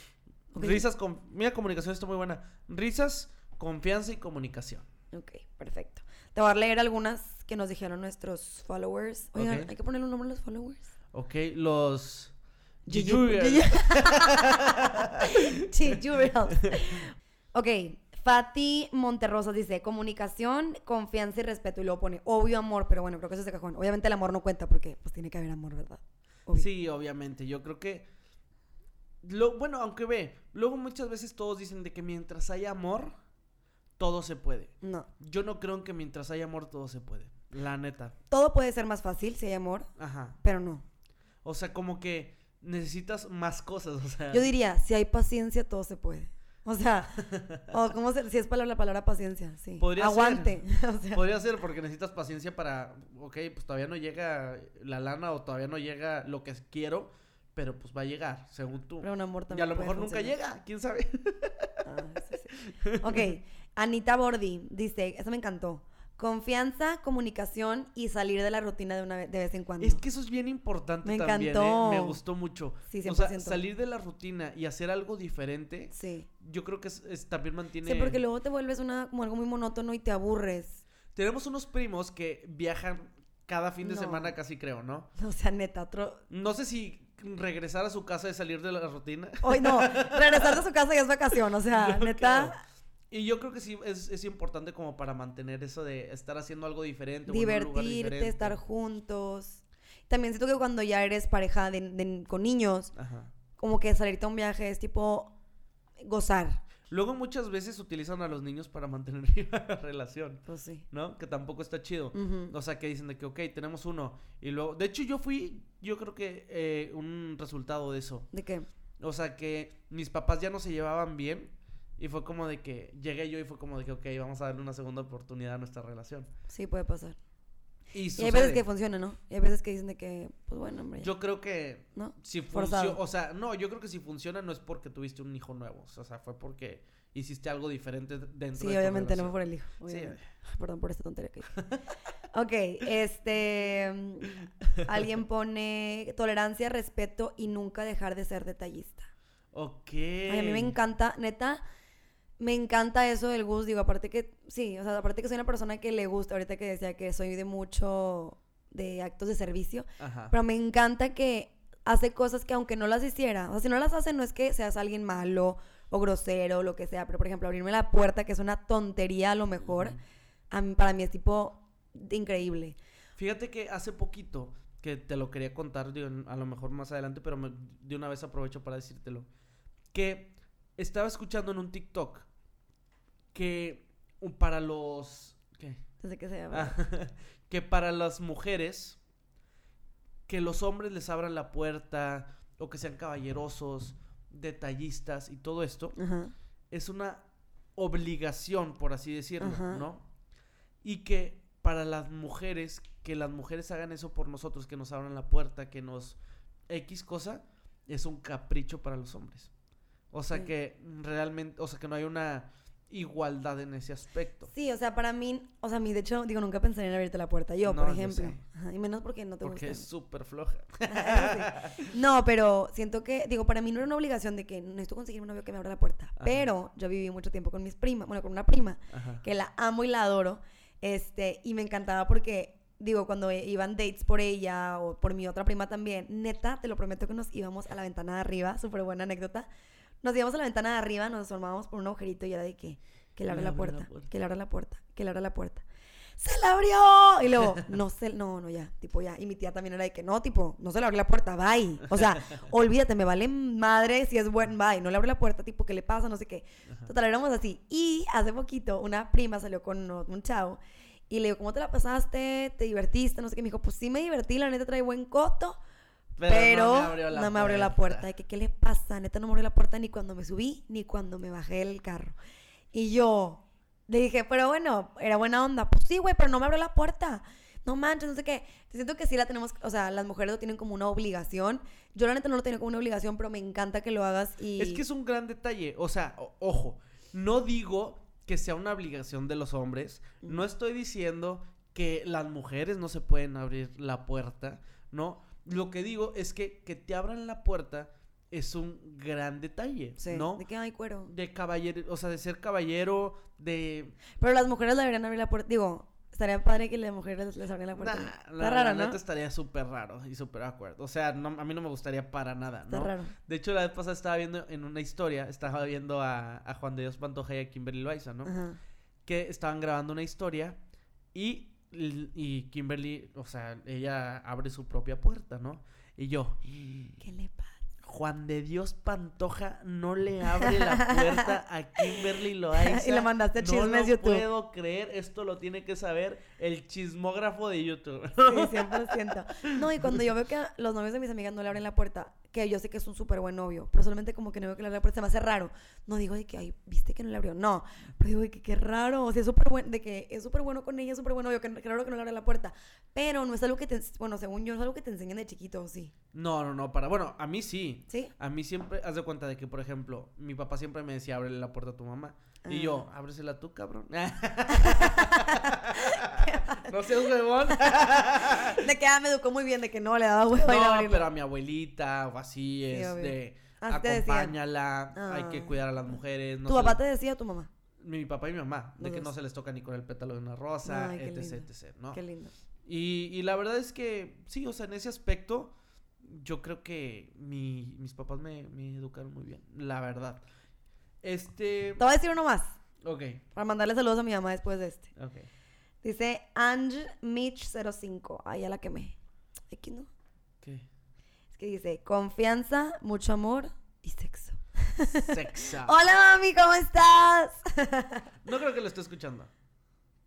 Speaker 2: Ok.
Speaker 1: Risas, con... mira, comunicación está muy buena. Risas, confianza y comunicación.
Speaker 2: Ok, perfecto. Te voy a leer algunas que nos dijeron nuestros followers. Oigan, hay que ponerle un nombre a los followers.
Speaker 1: Ok, los...
Speaker 2: Jubels. Ok, Fati Monterrosas dice, comunicación, confianza y respeto. Y luego pone, obvio amor, pero bueno, creo que eso es de cajón. Obviamente el amor no cuenta porque pues tiene que haber amor, ¿verdad? Obvio.
Speaker 1: Sí, obviamente. Yo creo que. Lo, bueno, aunque ve, luego muchas veces todos dicen de que mientras hay amor, todo se puede.
Speaker 2: No.
Speaker 1: Yo no creo en que mientras hay amor, todo se puede. La neta.
Speaker 2: Todo puede ser más fácil si hay amor,
Speaker 1: Ajá.
Speaker 2: pero no.
Speaker 1: O sea, como que necesitas más cosas. O sea.
Speaker 2: Yo diría, si hay paciencia, todo se puede. O sea, o cómo se, si es palabra la palabra paciencia, sí.
Speaker 1: Podría ser.
Speaker 2: Aguante. o sea,
Speaker 1: Podría ser porque necesitas paciencia para. Ok, pues todavía no llega la lana o todavía no llega lo que quiero, pero pues va a llegar, según tú.
Speaker 2: pero un amor
Speaker 1: Y a lo mejor nunca llega, quién sabe.
Speaker 2: Ah, sí, sí. Ok, Anita Bordi dice, eso me encantó. Confianza, comunicación y salir de la rutina de una vez, de vez en cuando.
Speaker 1: Es que eso es bien importante
Speaker 2: Me
Speaker 1: también, ¿eh?
Speaker 2: encantó.
Speaker 1: Me gustó mucho.
Speaker 2: Sí,
Speaker 1: O sea,
Speaker 2: 100%.
Speaker 1: salir de la rutina y hacer algo diferente,
Speaker 2: Sí.
Speaker 1: yo creo que es, es- también mantiene...
Speaker 2: Sí, porque luego te vuelves una, como algo muy monótono y te aburres.
Speaker 1: Tenemos unos primos que viajan cada fin de
Speaker 2: No.
Speaker 1: semana casi creo, ¿no?
Speaker 2: O sea, neta, otro...
Speaker 1: No sé si regresar a su casa es salir de la rutina.
Speaker 2: Hoy no, regresar de su casa ya es vacación, o sea, neta,
Speaker 1: creo. Y yo creo que sí es, es importante como para mantener eso de estar haciendo algo diferente.
Speaker 2: divertirte,
Speaker 1: diferente.
Speaker 2: estar juntos. También siento que cuando ya eres pareja de- de- con niños,
Speaker 1: Ajá.
Speaker 2: como que salirte a un viaje es tipo gozar.
Speaker 1: Luego muchas veces utilizan a los niños para mantener viva la relación,
Speaker 2: Pues sí.
Speaker 1: ¿no? Que tampoco está chido. O sea, que dicen de que, ok, tenemos uno. Y luego, de hecho, yo fui, yo creo que eh, un resultado de eso.
Speaker 2: ¿De qué?
Speaker 1: O sea, que mis papás ya no se llevaban bien. Y fue como de que llegué yo y fue como de que, ok, vamos a darle una segunda oportunidad a nuestra relación.
Speaker 2: Sí, puede pasar.
Speaker 1: Y,
Speaker 2: Y hay veces que funciona, ¿no? Y hay veces que dicen de que, pues bueno, hombre.
Speaker 1: Yo creo que
Speaker 2: ¿No?
Speaker 1: si funciona, o sea, no, yo creo que si funciona no es porque tuviste un hijo nuevo. O sea, fue porque hiciste algo diferente dentro
Speaker 2: Sí,
Speaker 1: de tu
Speaker 2: obviamente no fue por el hijo.
Speaker 1: Sí,
Speaker 2: obviamente. Perdón por esta tontería que. Ok, este. mm, Alguien pone tolerancia, respeto y nunca dejar de ser detallista.
Speaker 1: Ok.
Speaker 2: Ay, a mí me encanta, neta, me encanta eso del Gus. Digo, aparte que, sí, o sea, aparte que soy una persona que le gusta, ahorita que decía que soy de mucho de actos de servicio,
Speaker 1: Ajá.
Speaker 2: pero me encanta que hace cosas que aunque no las hiciera, o sea, si no las hace no es que seas alguien malo o grosero o lo que sea, pero por ejemplo, abrirme la puerta, que es una tontería a lo mejor,
Speaker 1: Ujú.
Speaker 2: a mí- para mí es tipo increíble.
Speaker 1: Fíjate que hace poquito, que te lo quería contar, digo, a lo mejor más adelante, pero me- de una vez aprovecho para decírtelo. Que estaba escuchando en un TikTok que para los... ¿Qué?
Speaker 2: Entonces, ¿qué se llama?
Speaker 1: Ah, que para las mujeres, que los hombres les abran la puerta o que sean caballerosos, detallistas y todo esto,
Speaker 2: Ajá.
Speaker 1: es una obligación, por así decirlo,
Speaker 2: Ajá.
Speaker 1: ¿no? Y que para las mujeres, que las mujeres hagan eso por nosotros, que nos abran la puerta, que nos X cosa, es un capricho para los hombres. O sea
Speaker 2: Sí.
Speaker 1: que realmente, o sea que no hay una igualdad en ese aspecto.
Speaker 2: Sí, o sea, para mí, o sea, a mí de hecho, digo, nunca pensaría en abrirte la puerta yo,
Speaker 1: No,
Speaker 2: por ejemplo. Ajá, y menos porque no te
Speaker 1: Porque es
Speaker 2: gusta.
Speaker 1: súper floja.
Speaker 2: No, pero siento que, digo, para mí no era una obligación de que necesito conseguir un novio que me abra la puerta.
Speaker 1: Ajá.
Speaker 2: Pero yo viví mucho tiempo con mis primas, bueno, con una prima,
Speaker 1: Ajá.
Speaker 2: que la amo y la adoro. Este, y me encantaba porque, digo, cuando e- iban dates por ella o por mi otra prima también, neta, te lo prometo que nos íbamos a la ventana de arriba, súper buena anécdota. Nos íbamos a la ventana de arriba, nos asomábamos por un agujerito y era de que, que le abra la puerta, que le abra la puerta, que le abra la puerta. ¡Se la abrió! Y luego, no se, no, no, ya, tipo, ya. Y mi tía también era de que, no, tipo, no se le abrió la puerta, bye. O sea, olvídate, me vale madre si es buen, bye. No le abre la puerta, tipo, ¿qué le pasa? No sé qué.
Speaker 1: Ajá.
Speaker 2: Total, éramos así. Y hace poquito, una prima salió con un chavo y le digo, ¿cómo te la pasaste? ¿Te divertiste? No sé qué. Me dijo, pues sí me divertí, la neta trae buen coto. Pero, no me abrió la, puerta. De que, ¿qué le pasa? Neta no me abrió la puerta ni cuando me subí ni cuando me bajé del carro. Y yo le dije, pero bueno, era buena onda. Pues sí, güey, pero no me abrió la puerta. No manches, no sé qué. Siento que sí la tenemos, o sea, las mujeres lo tienen como una obligación. Yo la neta no lo tengo como una obligación, pero me encanta que lo hagas y...
Speaker 1: Es que es un gran detalle. O sea, o- ojo, no digo que sea una obligación de los hombres. No estoy diciendo que las mujeres no se pueden abrir la puerta, ¿no? Lo que digo es que que te abran la puerta es un gran detalle,
Speaker 2: Sí,
Speaker 1: ¿no?
Speaker 2: de que hay cuero.
Speaker 1: De caballero, o sea, de ser caballero, de...
Speaker 2: Pero las mujeres le deberían abrir la puerta. Digo, estaría padre que las mujeres les abrieran la puerta.
Speaker 1: Nah,
Speaker 2: Está
Speaker 1: la,
Speaker 2: raro,
Speaker 1: la
Speaker 2: ¿no?
Speaker 1: estaría súper raro y súper awkward. O sea, no- a mí no me gustaría para nada,
Speaker 2: Está
Speaker 1: ¿no?
Speaker 2: raro.
Speaker 1: De hecho, la vez pasada estaba viendo en una historia, estaba viendo a, a Juan de Dios Pantoja y a Kimberly Loaiza, ¿no?
Speaker 2: Ajá.
Speaker 1: Que estaban grabando una historia y, y Kimberly, o sea, ella abre su propia puerta, ¿no? Y yo,
Speaker 2: ¿Qué le pasa?
Speaker 1: Juan de Dios Pantoja no le abre la puerta a Kimberly Loaiza.
Speaker 2: Y le mandaste
Speaker 1: no
Speaker 2: chismes
Speaker 1: lo
Speaker 2: YouTube.
Speaker 1: puedo creer, esto lo tiene que saber el chismógrafo de YouTube.
Speaker 2: Sí, 100%. No, y cuando yo veo que los novios de mis amigas no le abren la puerta, que yo sé que es un súper buen novio, pero solamente como que no veo que le abre la puerta, se me hace raro. No digo de que, ay, viste que no le abrió. No, pero digo de que qué raro. O sea, es súper bueno, de que es súper bueno con ella, es súper buen novio, que, raro que no le abre la puerta. Pero no es algo que te, bueno, según yo, es algo que te enseñan de chiquito, sí.
Speaker 1: No, no, no, para. Bueno, a mí sí.
Speaker 2: ¿Sí?
Speaker 1: A mí siempre, haz de cuenta de que, por ejemplo, mi papá siempre me decía, ábrele la puerta a tu mamá. Y yo,
Speaker 2: Ah.
Speaker 1: ábresela tú, cabrón. no seas huevón.
Speaker 2: De que ah, me educó muy bien, de que no le daba huevo a
Speaker 1: no, pero a mi abuelita o así es
Speaker 2: obvio.
Speaker 1: de
Speaker 2: Así te decían.
Speaker 1: acompáñala, hay que
Speaker 2: Ah.
Speaker 1: cuidar a las mujeres. No
Speaker 2: ¿Tu papá te decía o tu mamá?
Speaker 1: Mi papá y mi mamá, de que no se les toca ni con el pétalo de una rosa,
Speaker 2: Ay,
Speaker 1: etc, etc, ¿no?
Speaker 2: Qué lindo.
Speaker 1: Y, y la verdad es que sí, o sea, en ese aspecto, yo creo que mi- mis papás me, me educaron muy bien, la verdad. Este.
Speaker 2: Te voy a decir uno más,
Speaker 1: Ok,
Speaker 2: para mandarle saludos a mi mamá después de este.
Speaker 1: ok.
Speaker 2: Dice Ange Mitch05. Ay, ya la quemé. Aquí no.
Speaker 1: ¿Qué?
Speaker 2: Es que dice confianza, mucho amor y sexo.
Speaker 1: Sexo.
Speaker 2: Hola mami, ¿cómo estás?
Speaker 1: No creo que lo esté escuchando.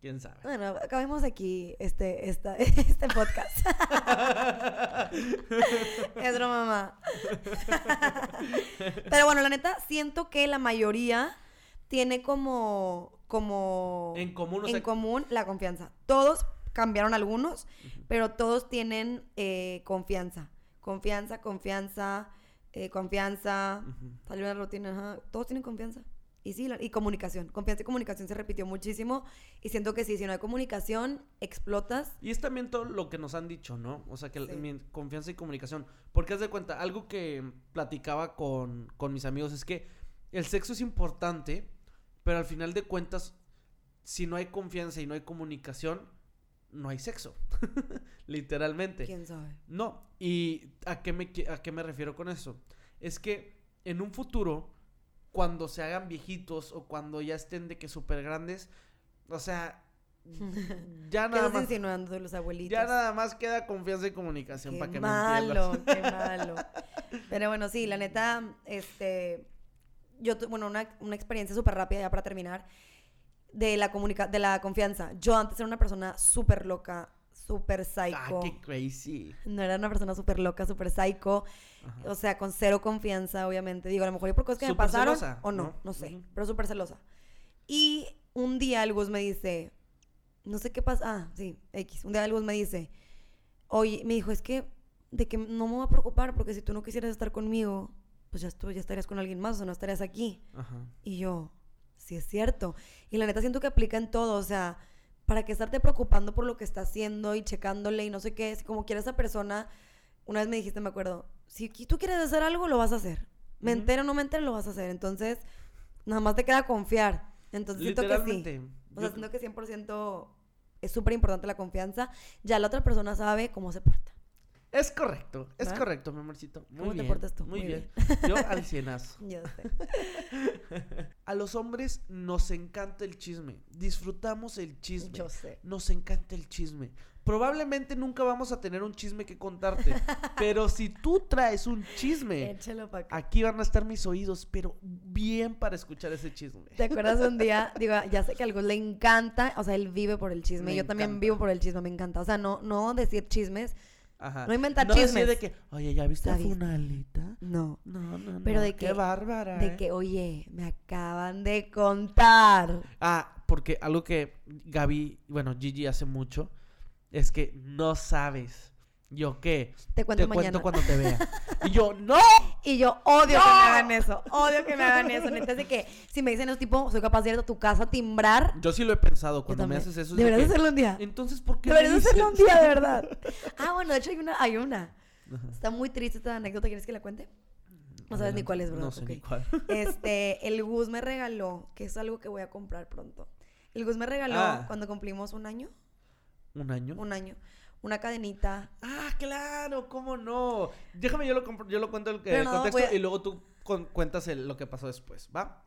Speaker 1: ¿Quién sabe?
Speaker 2: bueno, acabemos aquí este, esta, este podcast. es broma, mamá. Pero bueno, la neta, siento que la mayoría tiene como, como
Speaker 1: En común, o
Speaker 2: en común la confianza. Todos cambiaron algunos, pero todos tienen eh, confianza. Confianza, confianza, eh, confianza.
Speaker 1: Ujú.
Speaker 2: Salió una rutina, ajá. Todos tienen confianza. Y sí, la- y comunicación. Confianza y comunicación se repitió muchísimo. Y siento que sí, si no hay comunicación, explotas.
Speaker 1: Y es también todo lo que nos han dicho, ¿no? O sea, que
Speaker 2: Sí.
Speaker 1: confianza y comunicación. Porque haz de cuenta, algo que platicaba con, con mis amigos es que el sexo es importante, pero al final de cuentas, si no hay confianza y no hay comunicación, no hay sexo. Literalmente.
Speaker 2: ¿Quién sabe?
Speaker 1: No, ¿y a qué, me, a qué me refiero con eso? Es que en un futuro, cuando se hagan viejitos o cuando ya estén de que súper grandes, o sea, ya
Speaker 2: ¿Qué
Speaker 1: nada más.
Speaker 2: insinuando de los abuelitos?
Speaker 1: Ya nada más queda confianza y comunicación
Speaker 2: Qué
Speaker 1: para que
Speaker 2: malo,
Speaker 1: me entiendas.
Speaker 2: qué malo. Pero bueno, sí, la neta, este, yo, bueno, una, una experiencia súper rápida ya para terminar, de la, comunica de la confianza. Yo antes era una persona súper loca, súper psycho.
Speaker 1: Ah, qué crazy.
Speaker 2: No era una persona súper loca, súper psycho.
Speaker 1: Ajá.
Speaker 2: O sea, con cero confianza, obviamente. Digo, a lo mejor y por cosas que me
Speaker 1: Súper
Speaker 2: pasaron
Speaker 1: celosa,
Speaker 2: o no,
Speaker 1: ¿no?
Speaker 2: no, sé.
Speaker 1: Ujú.
Speaker 2: Pero súper celosa. Y un día el Gus me dice, no sé qué pasa. Ah, sí, X. Un día el Gus me dice, oye, me dijo, es que de que no me voy a preocupar porque si tú no quisieras estar conmigo, pues ya, estu- ya estarías con alguien más o no estarías aquí.
Speaker 1: Ajá.
Speaker 2: Y yo, sí es cierto. Y la neta siento que aplica en todo, o sea, para que estarte preocupando por lo que está haciendo y checándole y no sé qué, si como quiera esa persona, una vez me dijiste, me acuerdo, si tú quieres hacer algo, lo vas a hacer. Me
Speaker 1: Ujú.
Speaker 2: entero o no me entero, lo vas a hacer. Entonces, nada más te queda confiar. Entonces siento que sí. O sea, siento que 100% es súper importante la confianza. Ya la otra persona sabe cómo se porta.
Speaker 1: Es correcto, es
Speaker 2: ¿Va?
Speaker 1: correcto, mi amorcito. Muy
Speaker 2: ¿Cómo te
Speaker 1: bien.
Speaker 2: portas tú?
Speaker 1: Muy,
Speaker 2: Muy
Speaker 1: bien. Yo al cienazo.
Speaker 2: Yo sé.
Speaker 1: A los hombres nos encanta el chisme. Disfrutamos el chisme.
Speaker 2: Yo sé.
Speaker 1: Nos encanta el chisme. Probablemente nunca vamos a tener un chisme que contarte. pero si tú traes un chisme,
Speaker 2: Échalo para acá.
Speaker 1: aquí van a estar mis oídos, pero bien para escuchar ese chisme.
Speaker 2: ¿Te acuerdas un día? Digo, ya sé que a algo le encanta, o sea, él vive por el chisme.
Speaker 1: Me
Speaker 2: yo también vivo por el chisme, me encanta. O sea, no, no decir chismes,
Speaker 1: Ajá.
Speaker 2: No inventar
Speaker 1: no
Speaker 2: chismes.
Speaker 1: de que, oye, ¿ya viste a. Funalita?
Speaker 2: no.
Speaker 1: No, no, no.
Speaker 2: Pero de
Speaker 1: Qué
Speaker 2: que-
Speaker 1: bárbara.
Speaker 2: De
Speaker 1: ¿eh?
Speaker 2: que, oye, me acaban de contar.
Speaker 1: Ah, porque algo que Gaby, bueno, Gigi hace mucho, es que no sabes. ¿Yo qué?
Speaker 2: Te cuento
Speaker 1: Te
Speaker 2: mañana.
Speaker 1: cuento cuando te vea. Y yo, ¡no!
Speaker 2: Y yo odio
Speaker 1: ¡No!
Speaker 2: que me hagan eso. Odio que me hagan eso. Neta, de que si me dicen eso, tipo, soy capaz de ir a tu casa a timbrar.
Speaker 1: Yo sí lo he pensado cuando me haces eso. es de
Speaker 2: Deberías
Speaker 1: que,
Speaker 2: hacerlo un día.
Speaker 1: Entonces, ¿por qué
Speaker 2: Deberías
Speaker 1: me
Speaker 2: hacerlo un día, de verdad. Ah, bueno, de hecho hay una. Hay una. Está muy triste esta anécdota. ¿Quieres que la cuente? No sabes ni cuál es, ¿verdad?
Speaker 1: No sé ni cuál.
Speaker 2: Este, el Gus me regaló, que es algo que voy a comprar pronto. El Gus me regaló
Speaker 1: Ah.
Speaker 2: cuando cumplimos un año,
Speaker 1: ¿Un año?
Speaker 2: un año, una cadenita.
Speaker 1: Ah, claro, ¿cómo no? Déjame, yo lo, yo lo cuento el
Speaker 2: no,
Speaker 1: contexto
Speaker 2: a-
Speaker 1: y luego tú con- cuentas el- lo que pasó después, ¿va?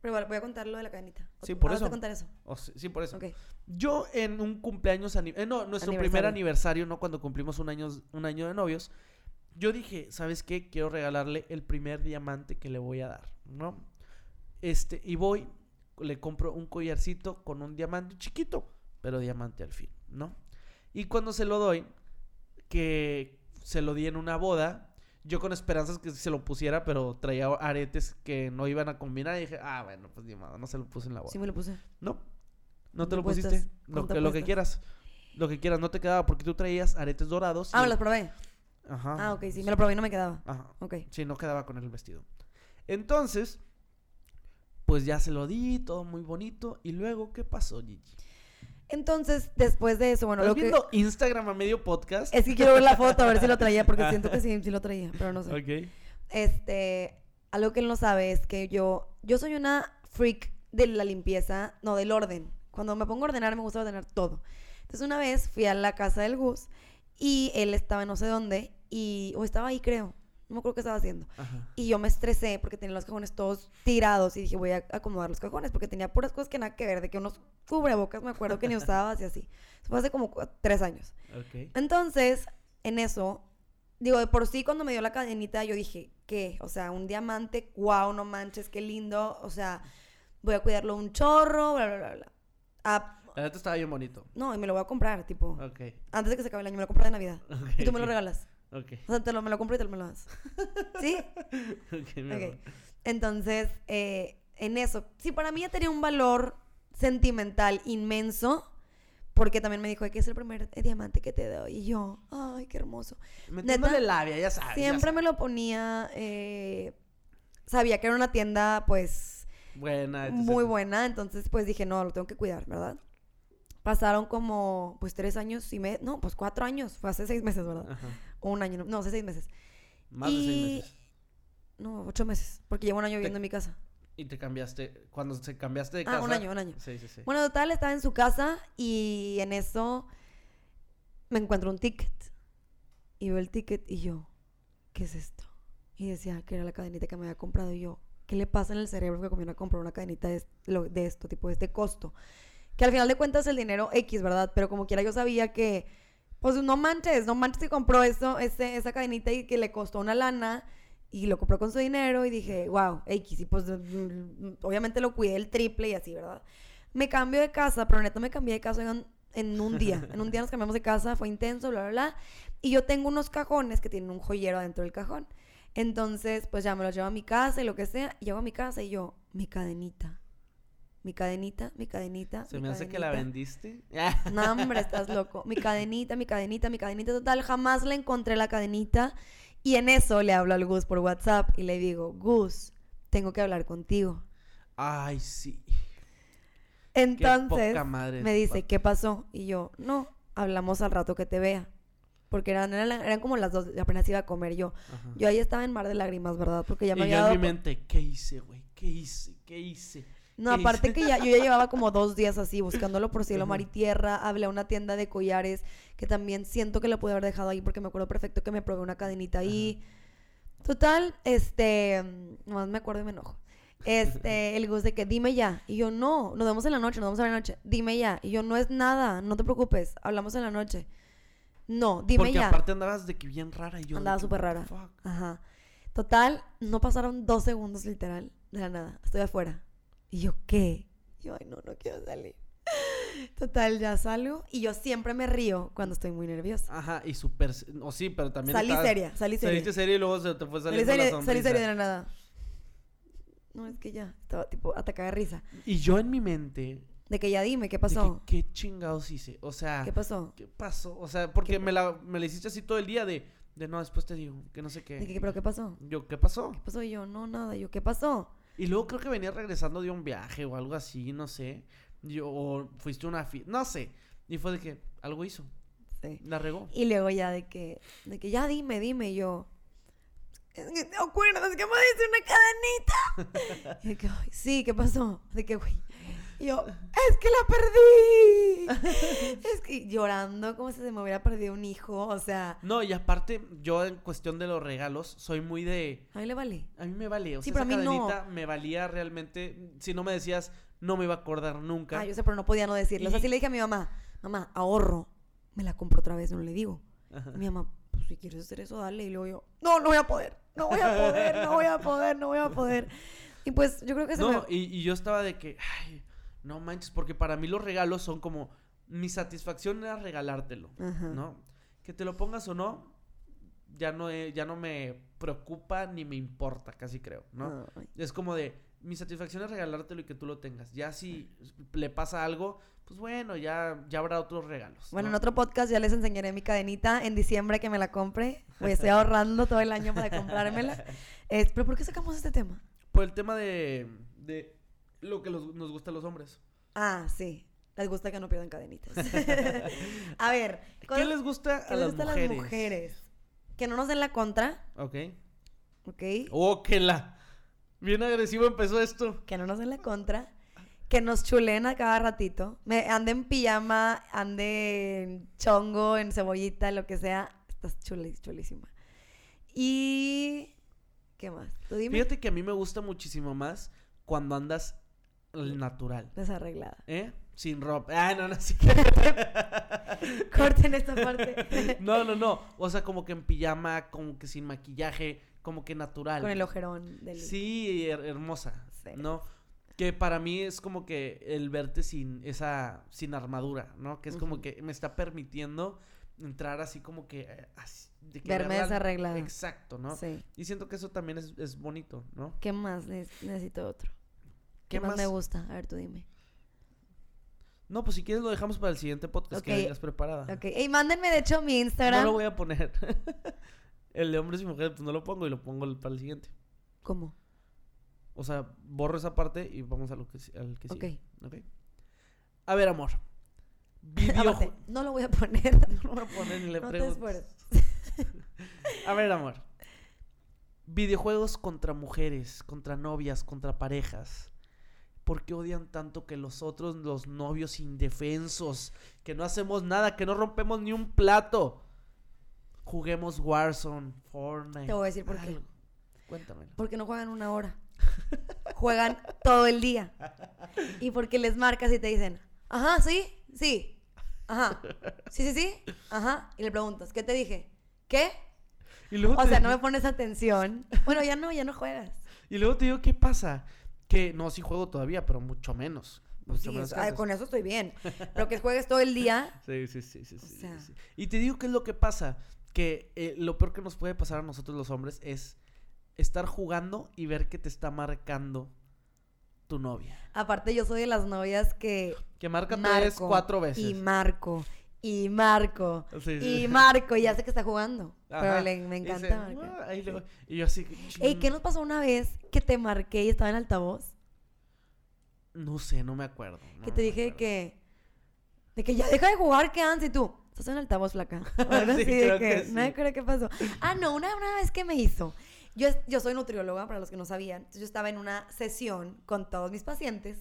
Speaker 2: Pero bueno, voy a contar lo de la cadenita.
Speaker 1: Sí, por
Speaker 2: Ah, a
Speaker 1: eso.
Speaker 2: contar eso.
Speaker 1: O sí, sí, por eso. Yo en un cumpleaños, eh, no, nuestro primer
Speaker 2: Aniversario.
Speaker 1: aniversario, ¿no? Cuando cumplimos un año, un año de novios, yo dije, ¿sabes qué? Quiero regalarle el primer diamante que le voy a dar, ¿no? Este, y voy, le compro un collarcito con un diamante chiquito, pero diamante al fin, ¿no? Y cuando se lo doy, que se lo di en una boda, yo con esperanzas que se lo pusiera, pero traía aretes que no iban a combinar y dije, ah, bueno, pues ni modo, no se lo puse en la boda.
Speaker 2: Sí me lo puse.
Speaker 1: No, no te lo
Speaker 2: ¿Cuánto
Speaker 1: pusiste. Lo
Speaker 2: ¿Cuánto
Speaker 1: que, lo que quieras. Lo que quieras, no te quedaba porque tú traías aretes dorados. y
Speaker 2: Ah, me
Speaker 1: el-
Speaker 2: los probé.
Speaker 1: Ajá.
Speaker 2: Ah, ok, sí, me lo probé y no me quedaba.
Speaker 1: Ajá.
Speaker 2: Ok.
Speaker 1: Sí, no quedaba con el vestido. Entonces, pues ya se lo di, todo muy bonito. Y luego, ¿qué pasó, Gigi?
Speaker 2: Entonces, después de eso, bueno,
Speaker 1: ¿Estás
Speaker 2: lo que...
Speaker 1: viendo Instagram a medio podcast?
Speaker 2: Es que quiero ver la foto, a ver si lo traía, porque siento que sí, sí lo traía, pero no sé.
Speaker 1: Ok.
Speaker 2: Este, algo que él no sabe es que yo, yo soy una freak de la limpieza, no, del orden. Cuando me pongo a ordenar, me gusta ordenar todo. Entonces, una vez fui a la casa del Gus y él estaba no sé dónde, y, o estaba ahí, creo. No me acuerdo qué estaba haciendo.
Speaker 1: Ajá.
Speaker 2: Y yo me estresé porque tenía los cajones todos tirados y dije, voy a acomodar los cajones porque tenía puras cosas que nada que ver, de que unos cubrebocas me acuerdo que ni usabas y así. Eso fue hace como tres años.
Speaker 1: Ok.
Speaker 2: Entonces, en eso, digo, de por sí cuando me dio la cadenita, yo dije, ¿qué? O sea, un diamante, wow, no manches, qué lindo. O sea, voy a cuidarlo un chorro, bla, bla, bla, bla. Ah,
Speaker 1: La neta estaba bien bonito.
Speaker 2: no, y me lo voy a comprar, tipo,
Speaker 1: Ok.
Speaker 2: antes de que se acabe el año, me lo compro de Navidad.
Speaker 1: Ok,
Speaker 2: Y tú me lo regalas.
Speaker 1: Ok.
Speaker 2: O sea, te lo, me lo compro y te lo me lo das. ¿Sí?
Speaker 1: Ok, mi.
Speaker 2: Entonces, eh, en eso, sí, para mí ya tenía un valor sentimental inmenso, porque también me dijo, que es el primer eh, diamante que te doy. Y yo, ay, qué hermoso.
Speaker 1: Metiéndole labia, ya sabes. ya
Speaker 2: Siempre
Speaker 1: sabes.
Speaker 2: me lo ponía, eh, sabía que era una tienda, pues,
Speaker 1: Buena.
Speaker 2: muy buena. Entonces, pues dije, no, lo tengo que cuidar, ¿verdad? Pasaron como, pues, tres años y medio. No, pues cuatro años. Fue hace seis meses, ¿verdad?
Speaker 1: Ajá.
Speaker 2: O un año. No, hace seis meses.
Speaker 1: Más de seis
Speaker 2: Y-
Speaker 1: meses.
Speaker 2: No, ocho meses. Porque llevo un año viviendo
Speaker 1: Te-
Speaker 2: en mi casa.
Speaker 1: Y te cambiaste, cuando se cambiaste de
Speaker 2: Ah,
Speaker 1: casa.
Speaker 2: un año, un año.
Speaker 1: Sí, sí, sí.
Speaker 2: Bueno, total, estaba en su casa y en eso me encuentro un ticket. Y veo el ticket y yo, ¿qué es esto? Y decía que era la cadenita que me había comprado y yo, ¿qué le pasa en el cerebro que conviene comprar una cadenita de, de esto, tipo de este costo? Que al final de cuentas el dinero X, ¿verdad? Pero como quiera yo sabía que, pues no manches, no manches que compró eso, ese, esa cadenita y que le costó una lana y lo compró con su dinero y dije, wow, X. Y pues mm, obviamente lo cuidé el triple y así, ¿verdad? Me cambio de casa, pero neta me cambié de casa en, en un día. En un día nos cambiamos de casa, fue intenso, bla, bla, bla. Y yo tengo unos cajones que tienen un joyero adentro del cajón. Entonces, pues ya me los llevo a mi casa y lo que sea. Llego a mi casa y yo, mi cadenita. Mi cadenita, mi cadenita.
Speaker 1: Se
Speaker 2: mi
Speaker 1: me hace que la
Speaker 2: cadenita".
Speaker 1: vendiste.
Speaker 2: No, hombre, estás loco. Mi cadenita, mi cadenita, mi cadenita. Total, jamás le encontré la cadenita. Y en eso le hablo al Gus por WhatsApp y le digo, Gus, tengo que hablar contigo.
Speaker 1: Ay, sí.
Speaker 2: Entonces me dice. ¿qué pasó? Y yo, no, hablamos al rato que te vea. Porque eran, eran, eran como las dos, apenas iba a comer yo.
Speaker 1: Ajá.
Speaker 2: Yo ahí estaba en mar de lágrimas, ¿verdad? Porque ya me
Speaker 1: y
Speaker 2: había
Speaker 1: yo en
Speaker 2: dado
Speaker 1: mi mente, ¿qué hice, güey? ¿Qué hice? ¿Qué hice?
Speaker 2: No,
Speaker 1: ¿Qué
Speaker 2: aparte que ya, yo ya llevaba como dos días así, buscándolo por cielo, mar y tierra. Hablé a una tienda de collares que también siento que la pude haber dejado ahí porque me acuerdo perfecto que me probé una cadenita ahí. Total, este, mm, nomás me acuerdo y me enojo. Este, el Gus de que dime ya. Y yo, no, nos vemos en la noche, nos vemos en la noche. Dime ya. Y yo, no es nada, no te preocupes, hablamos en la noche. No, dime
Speaker 1: Porque
Speaker 2: ya.
Speaker 1: aparte andabas de que bien rara y yo.
Speaker 2: Andaba súper rara.
Speaker 1: fuck.
Speaker 2: Ajá. Total, no pasaron dos segundos literal de la nada. Estoy afuera. Y yo, ¿qué? Y yo, ay, no, no quiero salir. Total, ya salgo. Y yo siempre me río cuando estoy muy nerviosa.
Speaker 1: Ajá, y súper. O sí, pero también.
Speaker 2: Salí seria, salí seria.
Speaker 1: Saliste seria y luego se te fue
Speaker 2: Salí
Speaker 1: saliendo la
Speaker 2: seria, salí
Speaker 1: sonrisa.
Speaker 2: seria de la nada. No, es que ya, estaba tipo atacada de risa.
Speaker 1: Y yo en mi mente.
Speaker 2: De que ya dime, ¿qué
Speaker 1: de
Speaker 2: pasó?
Speaker 1: que, ¿Qué chingados hice? O sea.
Speaker 2: ¿Qué pasó?
Speaker 1: ¿Qué pasó? O sea, porque me la, me la hiciste así todo el día de. De no, después te digo, que no sé qué.
Speaker 2: De que, ¿Pero qué pasó?
Speaker 1: Yo, ¿qué pasó?
Speaker 2: ¿Qué pasó? Y yo, no, nada. Yo, ¿qué pasó?
Speaker 1: Y luego creo que venía regresando de un viaje o algo así, no sé. Yo, o fuiste a una fiesta, no sé. Y fue de que algo hizo,
Speaker 2: Sí.
Speaker 1: la regó.
Speaker 2: Y luego ya de que, de que ya dime, dime, y yo. Te acuerdas que me dice una cadenita. Y de que, "Ay, sí, ¿qué pasó? De que, güey. Y yo, es que la perdí. es que llorando como si se me hubiera perdido un hijo. O sea,
Speaker 1: No, y aparte, yo en cuestión de los regalos, soy muy de.
Speaker 2: a mí le vale.
Speaker 1: A mí me vale. O
Speaker 2: Sí,
Speaker 1: sea,
Speaker 2: pero
Speaker 1: esa
Speaker 2: a mí no.
Speaker 1: me valía realmente. Si no me decías, no me iba a acordar nunca.
Speaker 2: Ah, yo sé, pero no podía no decirlo. O sea,
Speaker 1: Y-
Speaker 2: sí le dije a mi mamá, mamá, ahorro. Me la compro otra vez, no le digo.
Speaker 1: Ajá.
Speaker 2: Y mi mamá, pues si quieres hacer eso, dale. Y luego yo, no, no voy a poder. No voy a poder, no voy a poder, no voy a poder. Y pues yo creo que se
Speaker 1: No,
Speaker 2: me...
Speaker 1: y, y yo estaba de que, ay, no manches, porque para mí los regalos son como, mi satisfacción era regalártelo,
Speaker 2: Ajá.
Speaker 1: ¿no? Que te lo pongas o no, ya no, ya no me preocupa ni me importa, casi creo, ¿no?
Speaker 2: Ay.
Speaker 1: Es como de, mi satisfacción es regalártelo y que tú lo tengas. Ya si le pasa algo, pues bueno, ya, ya habrá otros regalos.
Speaker 2: Bueno, en otro podcast ya les enseñaré mi cadenita en diciembre que me la compre. Pues estoy ahorrando todo el año para comprármela. Pero ¿por qué sacamos este tema?
Speaker 1: Por el tema de, de lo que los- nos gusta a los hombres.
Speaker 2: Ah, sí. Les gusta que no pierdan cadenitas. a ver.
Speaker 1: ¿Qué les gusta
Speaker 2: ¿qué
Speaker 1: a
Speaker 2: les
Speaker 1: las
Speaker 2: gusta
Speaker 1: mujeres?
Speaker 2: las mujeres? Que no nos den la contra,
Speaker 1: Ok.
Speaker 2: ¿ok?
Speaker 1: Oh, que la. Bien agresivo empezó esto.
Speaker 2: que no nos den la contra, que nos chulen a cada ratito, me ande en pijama, ande en chongo, en cebollita, lo que sea, estás chuli- chulísima. Y ¿qué más? Tú dime.
Speaker 1: Fíjate que a mí me gusta muchísimo más cuando andas natural.
Speaker 2: Desarreglada.
Speaker 1: ¿Eh? Sin ropa. Ah, no, no, sí.
Speaker 2: Corten esta parte.
Speaker 1: No, no, no. O sea, como que en pijama, como que sin maquillaje, como que natural.
Speaker 2: Con el ojerón del
Speaker 1: Sí, her- hermosa.
Speaker 2: Sí.
Speaker 1: ¿No? Que para mí es como que el verte sin esa, sin armadura, ¿no? Que es como que me está permitiendo entrar así como que, eh, así, de que
Speaker 2: Verme desarreglada.
Speaker 1: Exacto, ¿no?
Speaker 2: Sí.
Speaker 1: Y siento que eso también es, es bonito, ¿no?
Speaker 2: ¿Qué más? Ne- Necesito otro. ¿Qué,
Speaker 1: ¿Qué
Speaker 2: más? me gusta? A ver, tú dime.
Speaker 1: No, pues si quieres lo dejamos para el siguiente podcast que
Speaker 2: Ok.
Speaker 1: vengas preparada.
Speaker 2: Ok. Y mándenme, de hecho, mi Instagram.
Speaker 1: No lo voy a poner. el de hombres y mujeres, pues no lo pongo y lo pongo para el siguiente.
Speaker 2: ¿Cómo?
Speaker 1: O sea, borro esa parte y vamos a lo que, al que sigue.
Speaker 2: Ok.
Speaker 1: A ver, amor.
Speaker 2: Aparte, no lo voy a poner.
Speaker 1: no lo voy a poner ni le
Speaker 2: no
Speaker 1: pregunto. A ver, amor. Videojuegos contra mujeres, contra novias, contra parejas. ¿Por qué odian tanto que los otros, los novios indefensos, que no hacemos nada, que no rompemos ni un plato? Juguemos Warzone, Fortnite.
Speaker 2: Te voy a decir por qué.
Speaker 1: algo. Cuéntamelo.
Speaker 2: Porque no juegan una hora. Juegan todo el día. Y porque les marcas y te dicen, ajá, sí, sí. Ajá. Sí, sí, sí. Ajá. Y le preguntas, ¿qué te dije? ¿Qué?
Speaker 1: Y luego,
Speaker 2: O sea, no me pones atención. Bueno, ya no, ya no juegas.
Speaker 1: y luego te digo, ¿qué pasa? Que no, sí juego todavía, pero mucho menos.
Speaker 2: Pues
Speaker 1: Mucho
Speaker 2: sí,
Speaker 1: menos
Speaker 2: con eso estoy bien. Pero que juegues todo el día.
Speaker 1: Sí, sí, sí, sí, sí, sí,
Speaker 2: sea.
Speaker 1: sí. Y te digo qué es lo que pasa, que eh, lo peor que nos puede pasar a nosotros los hombres es estar jugando y ver que te está marcando tu novia.
Speaker 2: Aparte, yo soy de las novias que
Speaker 1: Que marca tres, cuatro veces.
Speaker 2: Y marco. Y marco.
Speaker 1: Sí, sí.
Speaker 2: Y marco. Y ya sé que está jugando.
Speaker 1: Ajá.
Speaker 2: Pero le- me
Speaker 1: Y
Speaker 2: encanta
Speaker 1: dice,
Speaker 2: marcar.
Speaker 1: "Ah", luego- y yo así,
Speaker 2: Ey, ¿qué nos pasó una vez que te marqué y estaba en altavoz?
Speaker 1: No sé, no me acuerdo. no
Speaker 2: que te dije
Speaker 1: acuerdo.
Speaker 2: que. De que ya deja de jugar, que antes y tú. Estás en altavoz, flaca. O algo
Speaker 1: Sí,
Speaker 2: así de
Speaker 1: creo
Speaker 2: que.
Speaker 1: que sí.
Speaker 2: No me acuerdo qué pasó. Ah, no, una, una vez que me hizo. Yo, yo soy nutrióloga, para los que no sabían. Entonces yo estaba en una sesión con todos mis pacientes,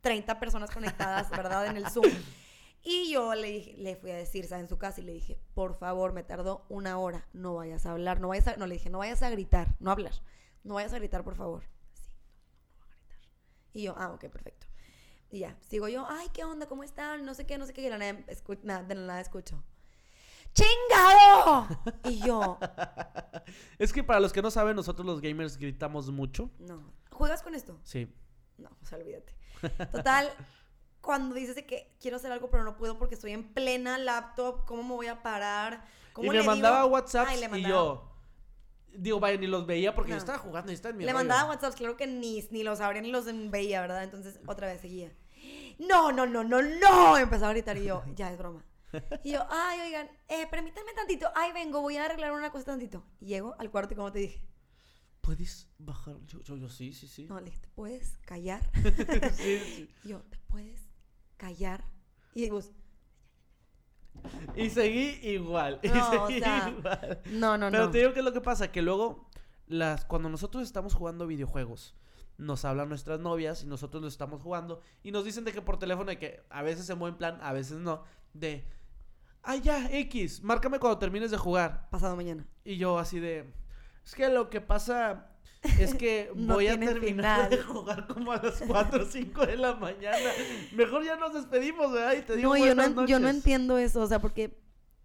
Speaker 2: 30 personas conectadas, ¿verdad? En el Zoom. Y yo le, dije- le fui a decir, estaba en su casa y le dije, por favor, me tardó una hora, no vayas a hablar, no vayas a, no le dije, no vayas a gritar, no hablar, no vayas a gritar, por favor. Sí, no, no a gritar. Y yo, ah, ok, perfecto. Y ya, sigo yo, ay, ¿qué onda? ¿Cómo están? No sé qué, no sé qué. Y la nada, escu- nada, de la nada escucho, ¡chingado! Y yo,
Speaker 1: Es que para los que no saben, nosotros los gamers gritamos mucho.
Speaker 2: no, ¿juegas con esto?
Speaker 1: Sí.
Speaker 2: No, sea, olvídate. Total, cuando dices de que quiero hacer algo pero no puedo porque estoy en plena laptop, ¿cómo me voy a parar? ¿Cómo
Speaker 1: Y me
Speaker 2: le
Speaker 1: mandaba
Speaker 2: digo?
Speaker 1: WhatsApp
Speaker 2: Ay, le
Speaker 1: y
Speaker 2: mandaba-
Speaker 1: yo. Digo, vaya, ni los veía porque yo
Speaker 2: No.
Speaker 1: estaba jugando y estaba en mi
Speaker 2: Le
Speaker 1: rollo.
Speaker 2: mandaba WhatsApp, claro que ni, ni los abría ni los veía, ¿verdad? Entonces otra vez seguía. No, no, no, no, no. Empezaba a gritar y yo, ya es broma. Y yo, ay, oigan, eh, permítanme tantito. Ay, vengo, voy a arreglar una cosa tantito. Llego al cuarto y como te dije,
Speaker 1: ¿Puedes bajar? Yo, yo, yo sí, sí, sí.
Speaker 2: no, le dije, ¿te puedes callar?
Speaker 1: Sí, sí.
Speaker 2: Yo, ¿te puedes callar? Y vos,
Speaker 1: Y seguí igual. Y
Speaker 2: No, o
Speaker 1: seguí
Speaker 2: sea,
Speaker 1: igual.
Speaker 2: no, no,
Speaker 1: Pero
Speaker 2: no.
Speaker 1: te digo que es lo que pasa, que luego las cuando nosotros estamos jugando videojuegos, nos hablan nuestras novias y nosotros lo estamos jugando y nos dicen de que por teléfono de que a veces se mueven plan, a veces no, de ay ya, X, márcame cuando termines de jugar.
Speaker 2: Pasado mañana.
Speaker 1: Y yo así de es que lo que pasa es que
Speaker 2: No
Speaker 1: voy a terminar
Speaker 2: final.
Speaker 1: de jugar como a las 4 o 5 de la mañana. Mejor ya nos despedimos, ¿verdad? Y te digo
Speaker 2: No, yo no, yo no entiendo eso, o sea, porque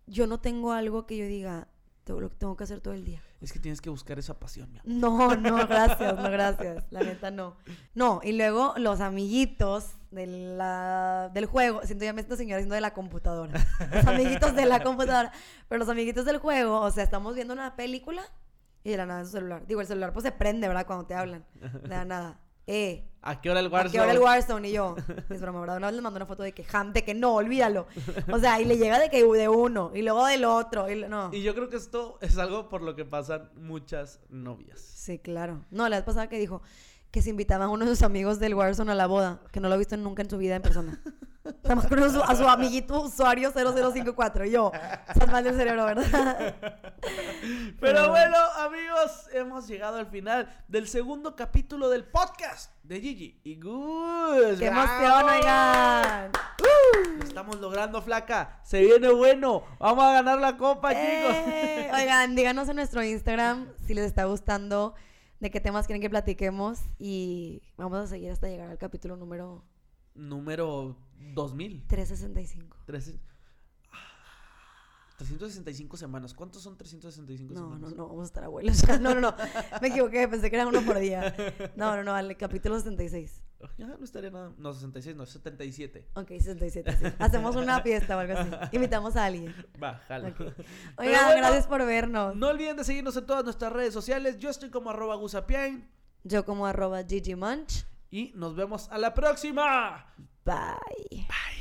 Speaker 2: yo no tengo algo que yo diga, "Tengo- lo tengo que hacer todo el día.
Speaker 1: Es que tienes que buscar esa pasión, mi amor.
Speaker 2: No, no, gracias, no, gracias. La neta, no. No, y luego los amiguitos de la, del juego. Siento ya me siento señora diciendo de la computadora. Los amiguitos de la computadora. Pero los amiguitos del juego, o sea, estamos viendo una película y de la nada en su celular. Digo, el celular pues se prende, ¿verdad? Cuando te hablan. De la nada. Eh,
Speaker 1: ¿A qué hora el
Speaker 2: ¿a
Speaker 1: Warzone?
Speaker 2: qué hora el Warzone? Y yo, es broma, ¿verdad? Una vez les mandó una foto de que, de que no, olvídalo. O sea, y le llega de que de uno, y luego del otro, y no.
Speaker 1: Y yo creo que esto es algo por lo que pasan muchas novias.
Speaker 2: Sí, claro. No, la vez pasada que dijo que se invitaba a uno de sus amigos del Warzone a la boda, que no lo ha visto nunca en su vida en persona. Conoce a su, a su amiguito usuario 0054. Y yo, estás mal del cerebro, ¿verdad?
Speaker 1: Pero
Speaker 2: Pero-
Speaker 1: bueno, amigos, hemos llegado al final del segundo capítulo del podcast de Gigi y Gus.
Speaker 2: ¡Qué
Speaker 1: ¡Bravo!
Speaker 2: emoción, oigan!
Speaker 1: Lo estamos logrando, flaca. Se viene bueno. Vamos a ganar la copa,
Speaker 2: ¡Eh!
Speaker 1: chicos.
Speaker 2: Oigan, díganos en nuestro Instagram si les está gustando, de qué temas quieren que platiquemos y vamos a seguir hasta llegar al capítulo número
Speaker 1: Número 2000.
Speaker 2: 365.
Speaker 1: Trece- Ah, 365 semanas. ¿Cuántos son 365
Speaker 2: No, no,
Speaker 1: semanas?
Speaker 2: no, vamos a estar abuelos. No, no, no. Me equivoqué, pensé que era uno por día. No, no, no, al capítulo 76.
Speaker 1: Ya no estaría nada. No, 66, no, 77.
Speaker 2: Ok, 67, sí. Hacemos una fiesta o algo así. Invitamos a alguien.
Speaker 1: Va, jalo.
Speaker 2: Ok.
Speaker 1: Pero
Speaker 2: Oigan,
Speaker 1: bueno,
Speaker 2: gracias por vernos.
Speaker 1: No olviden de seguirnos en todas nuestras redes sociales. Yo estoy como arroba gusapiain.
Speaker 2: Yo como arroba Gigi Munch.
Speaker 1: Y nos vemos a la próxima.
Speaker 2: Bye.
Speaker 1: Bye.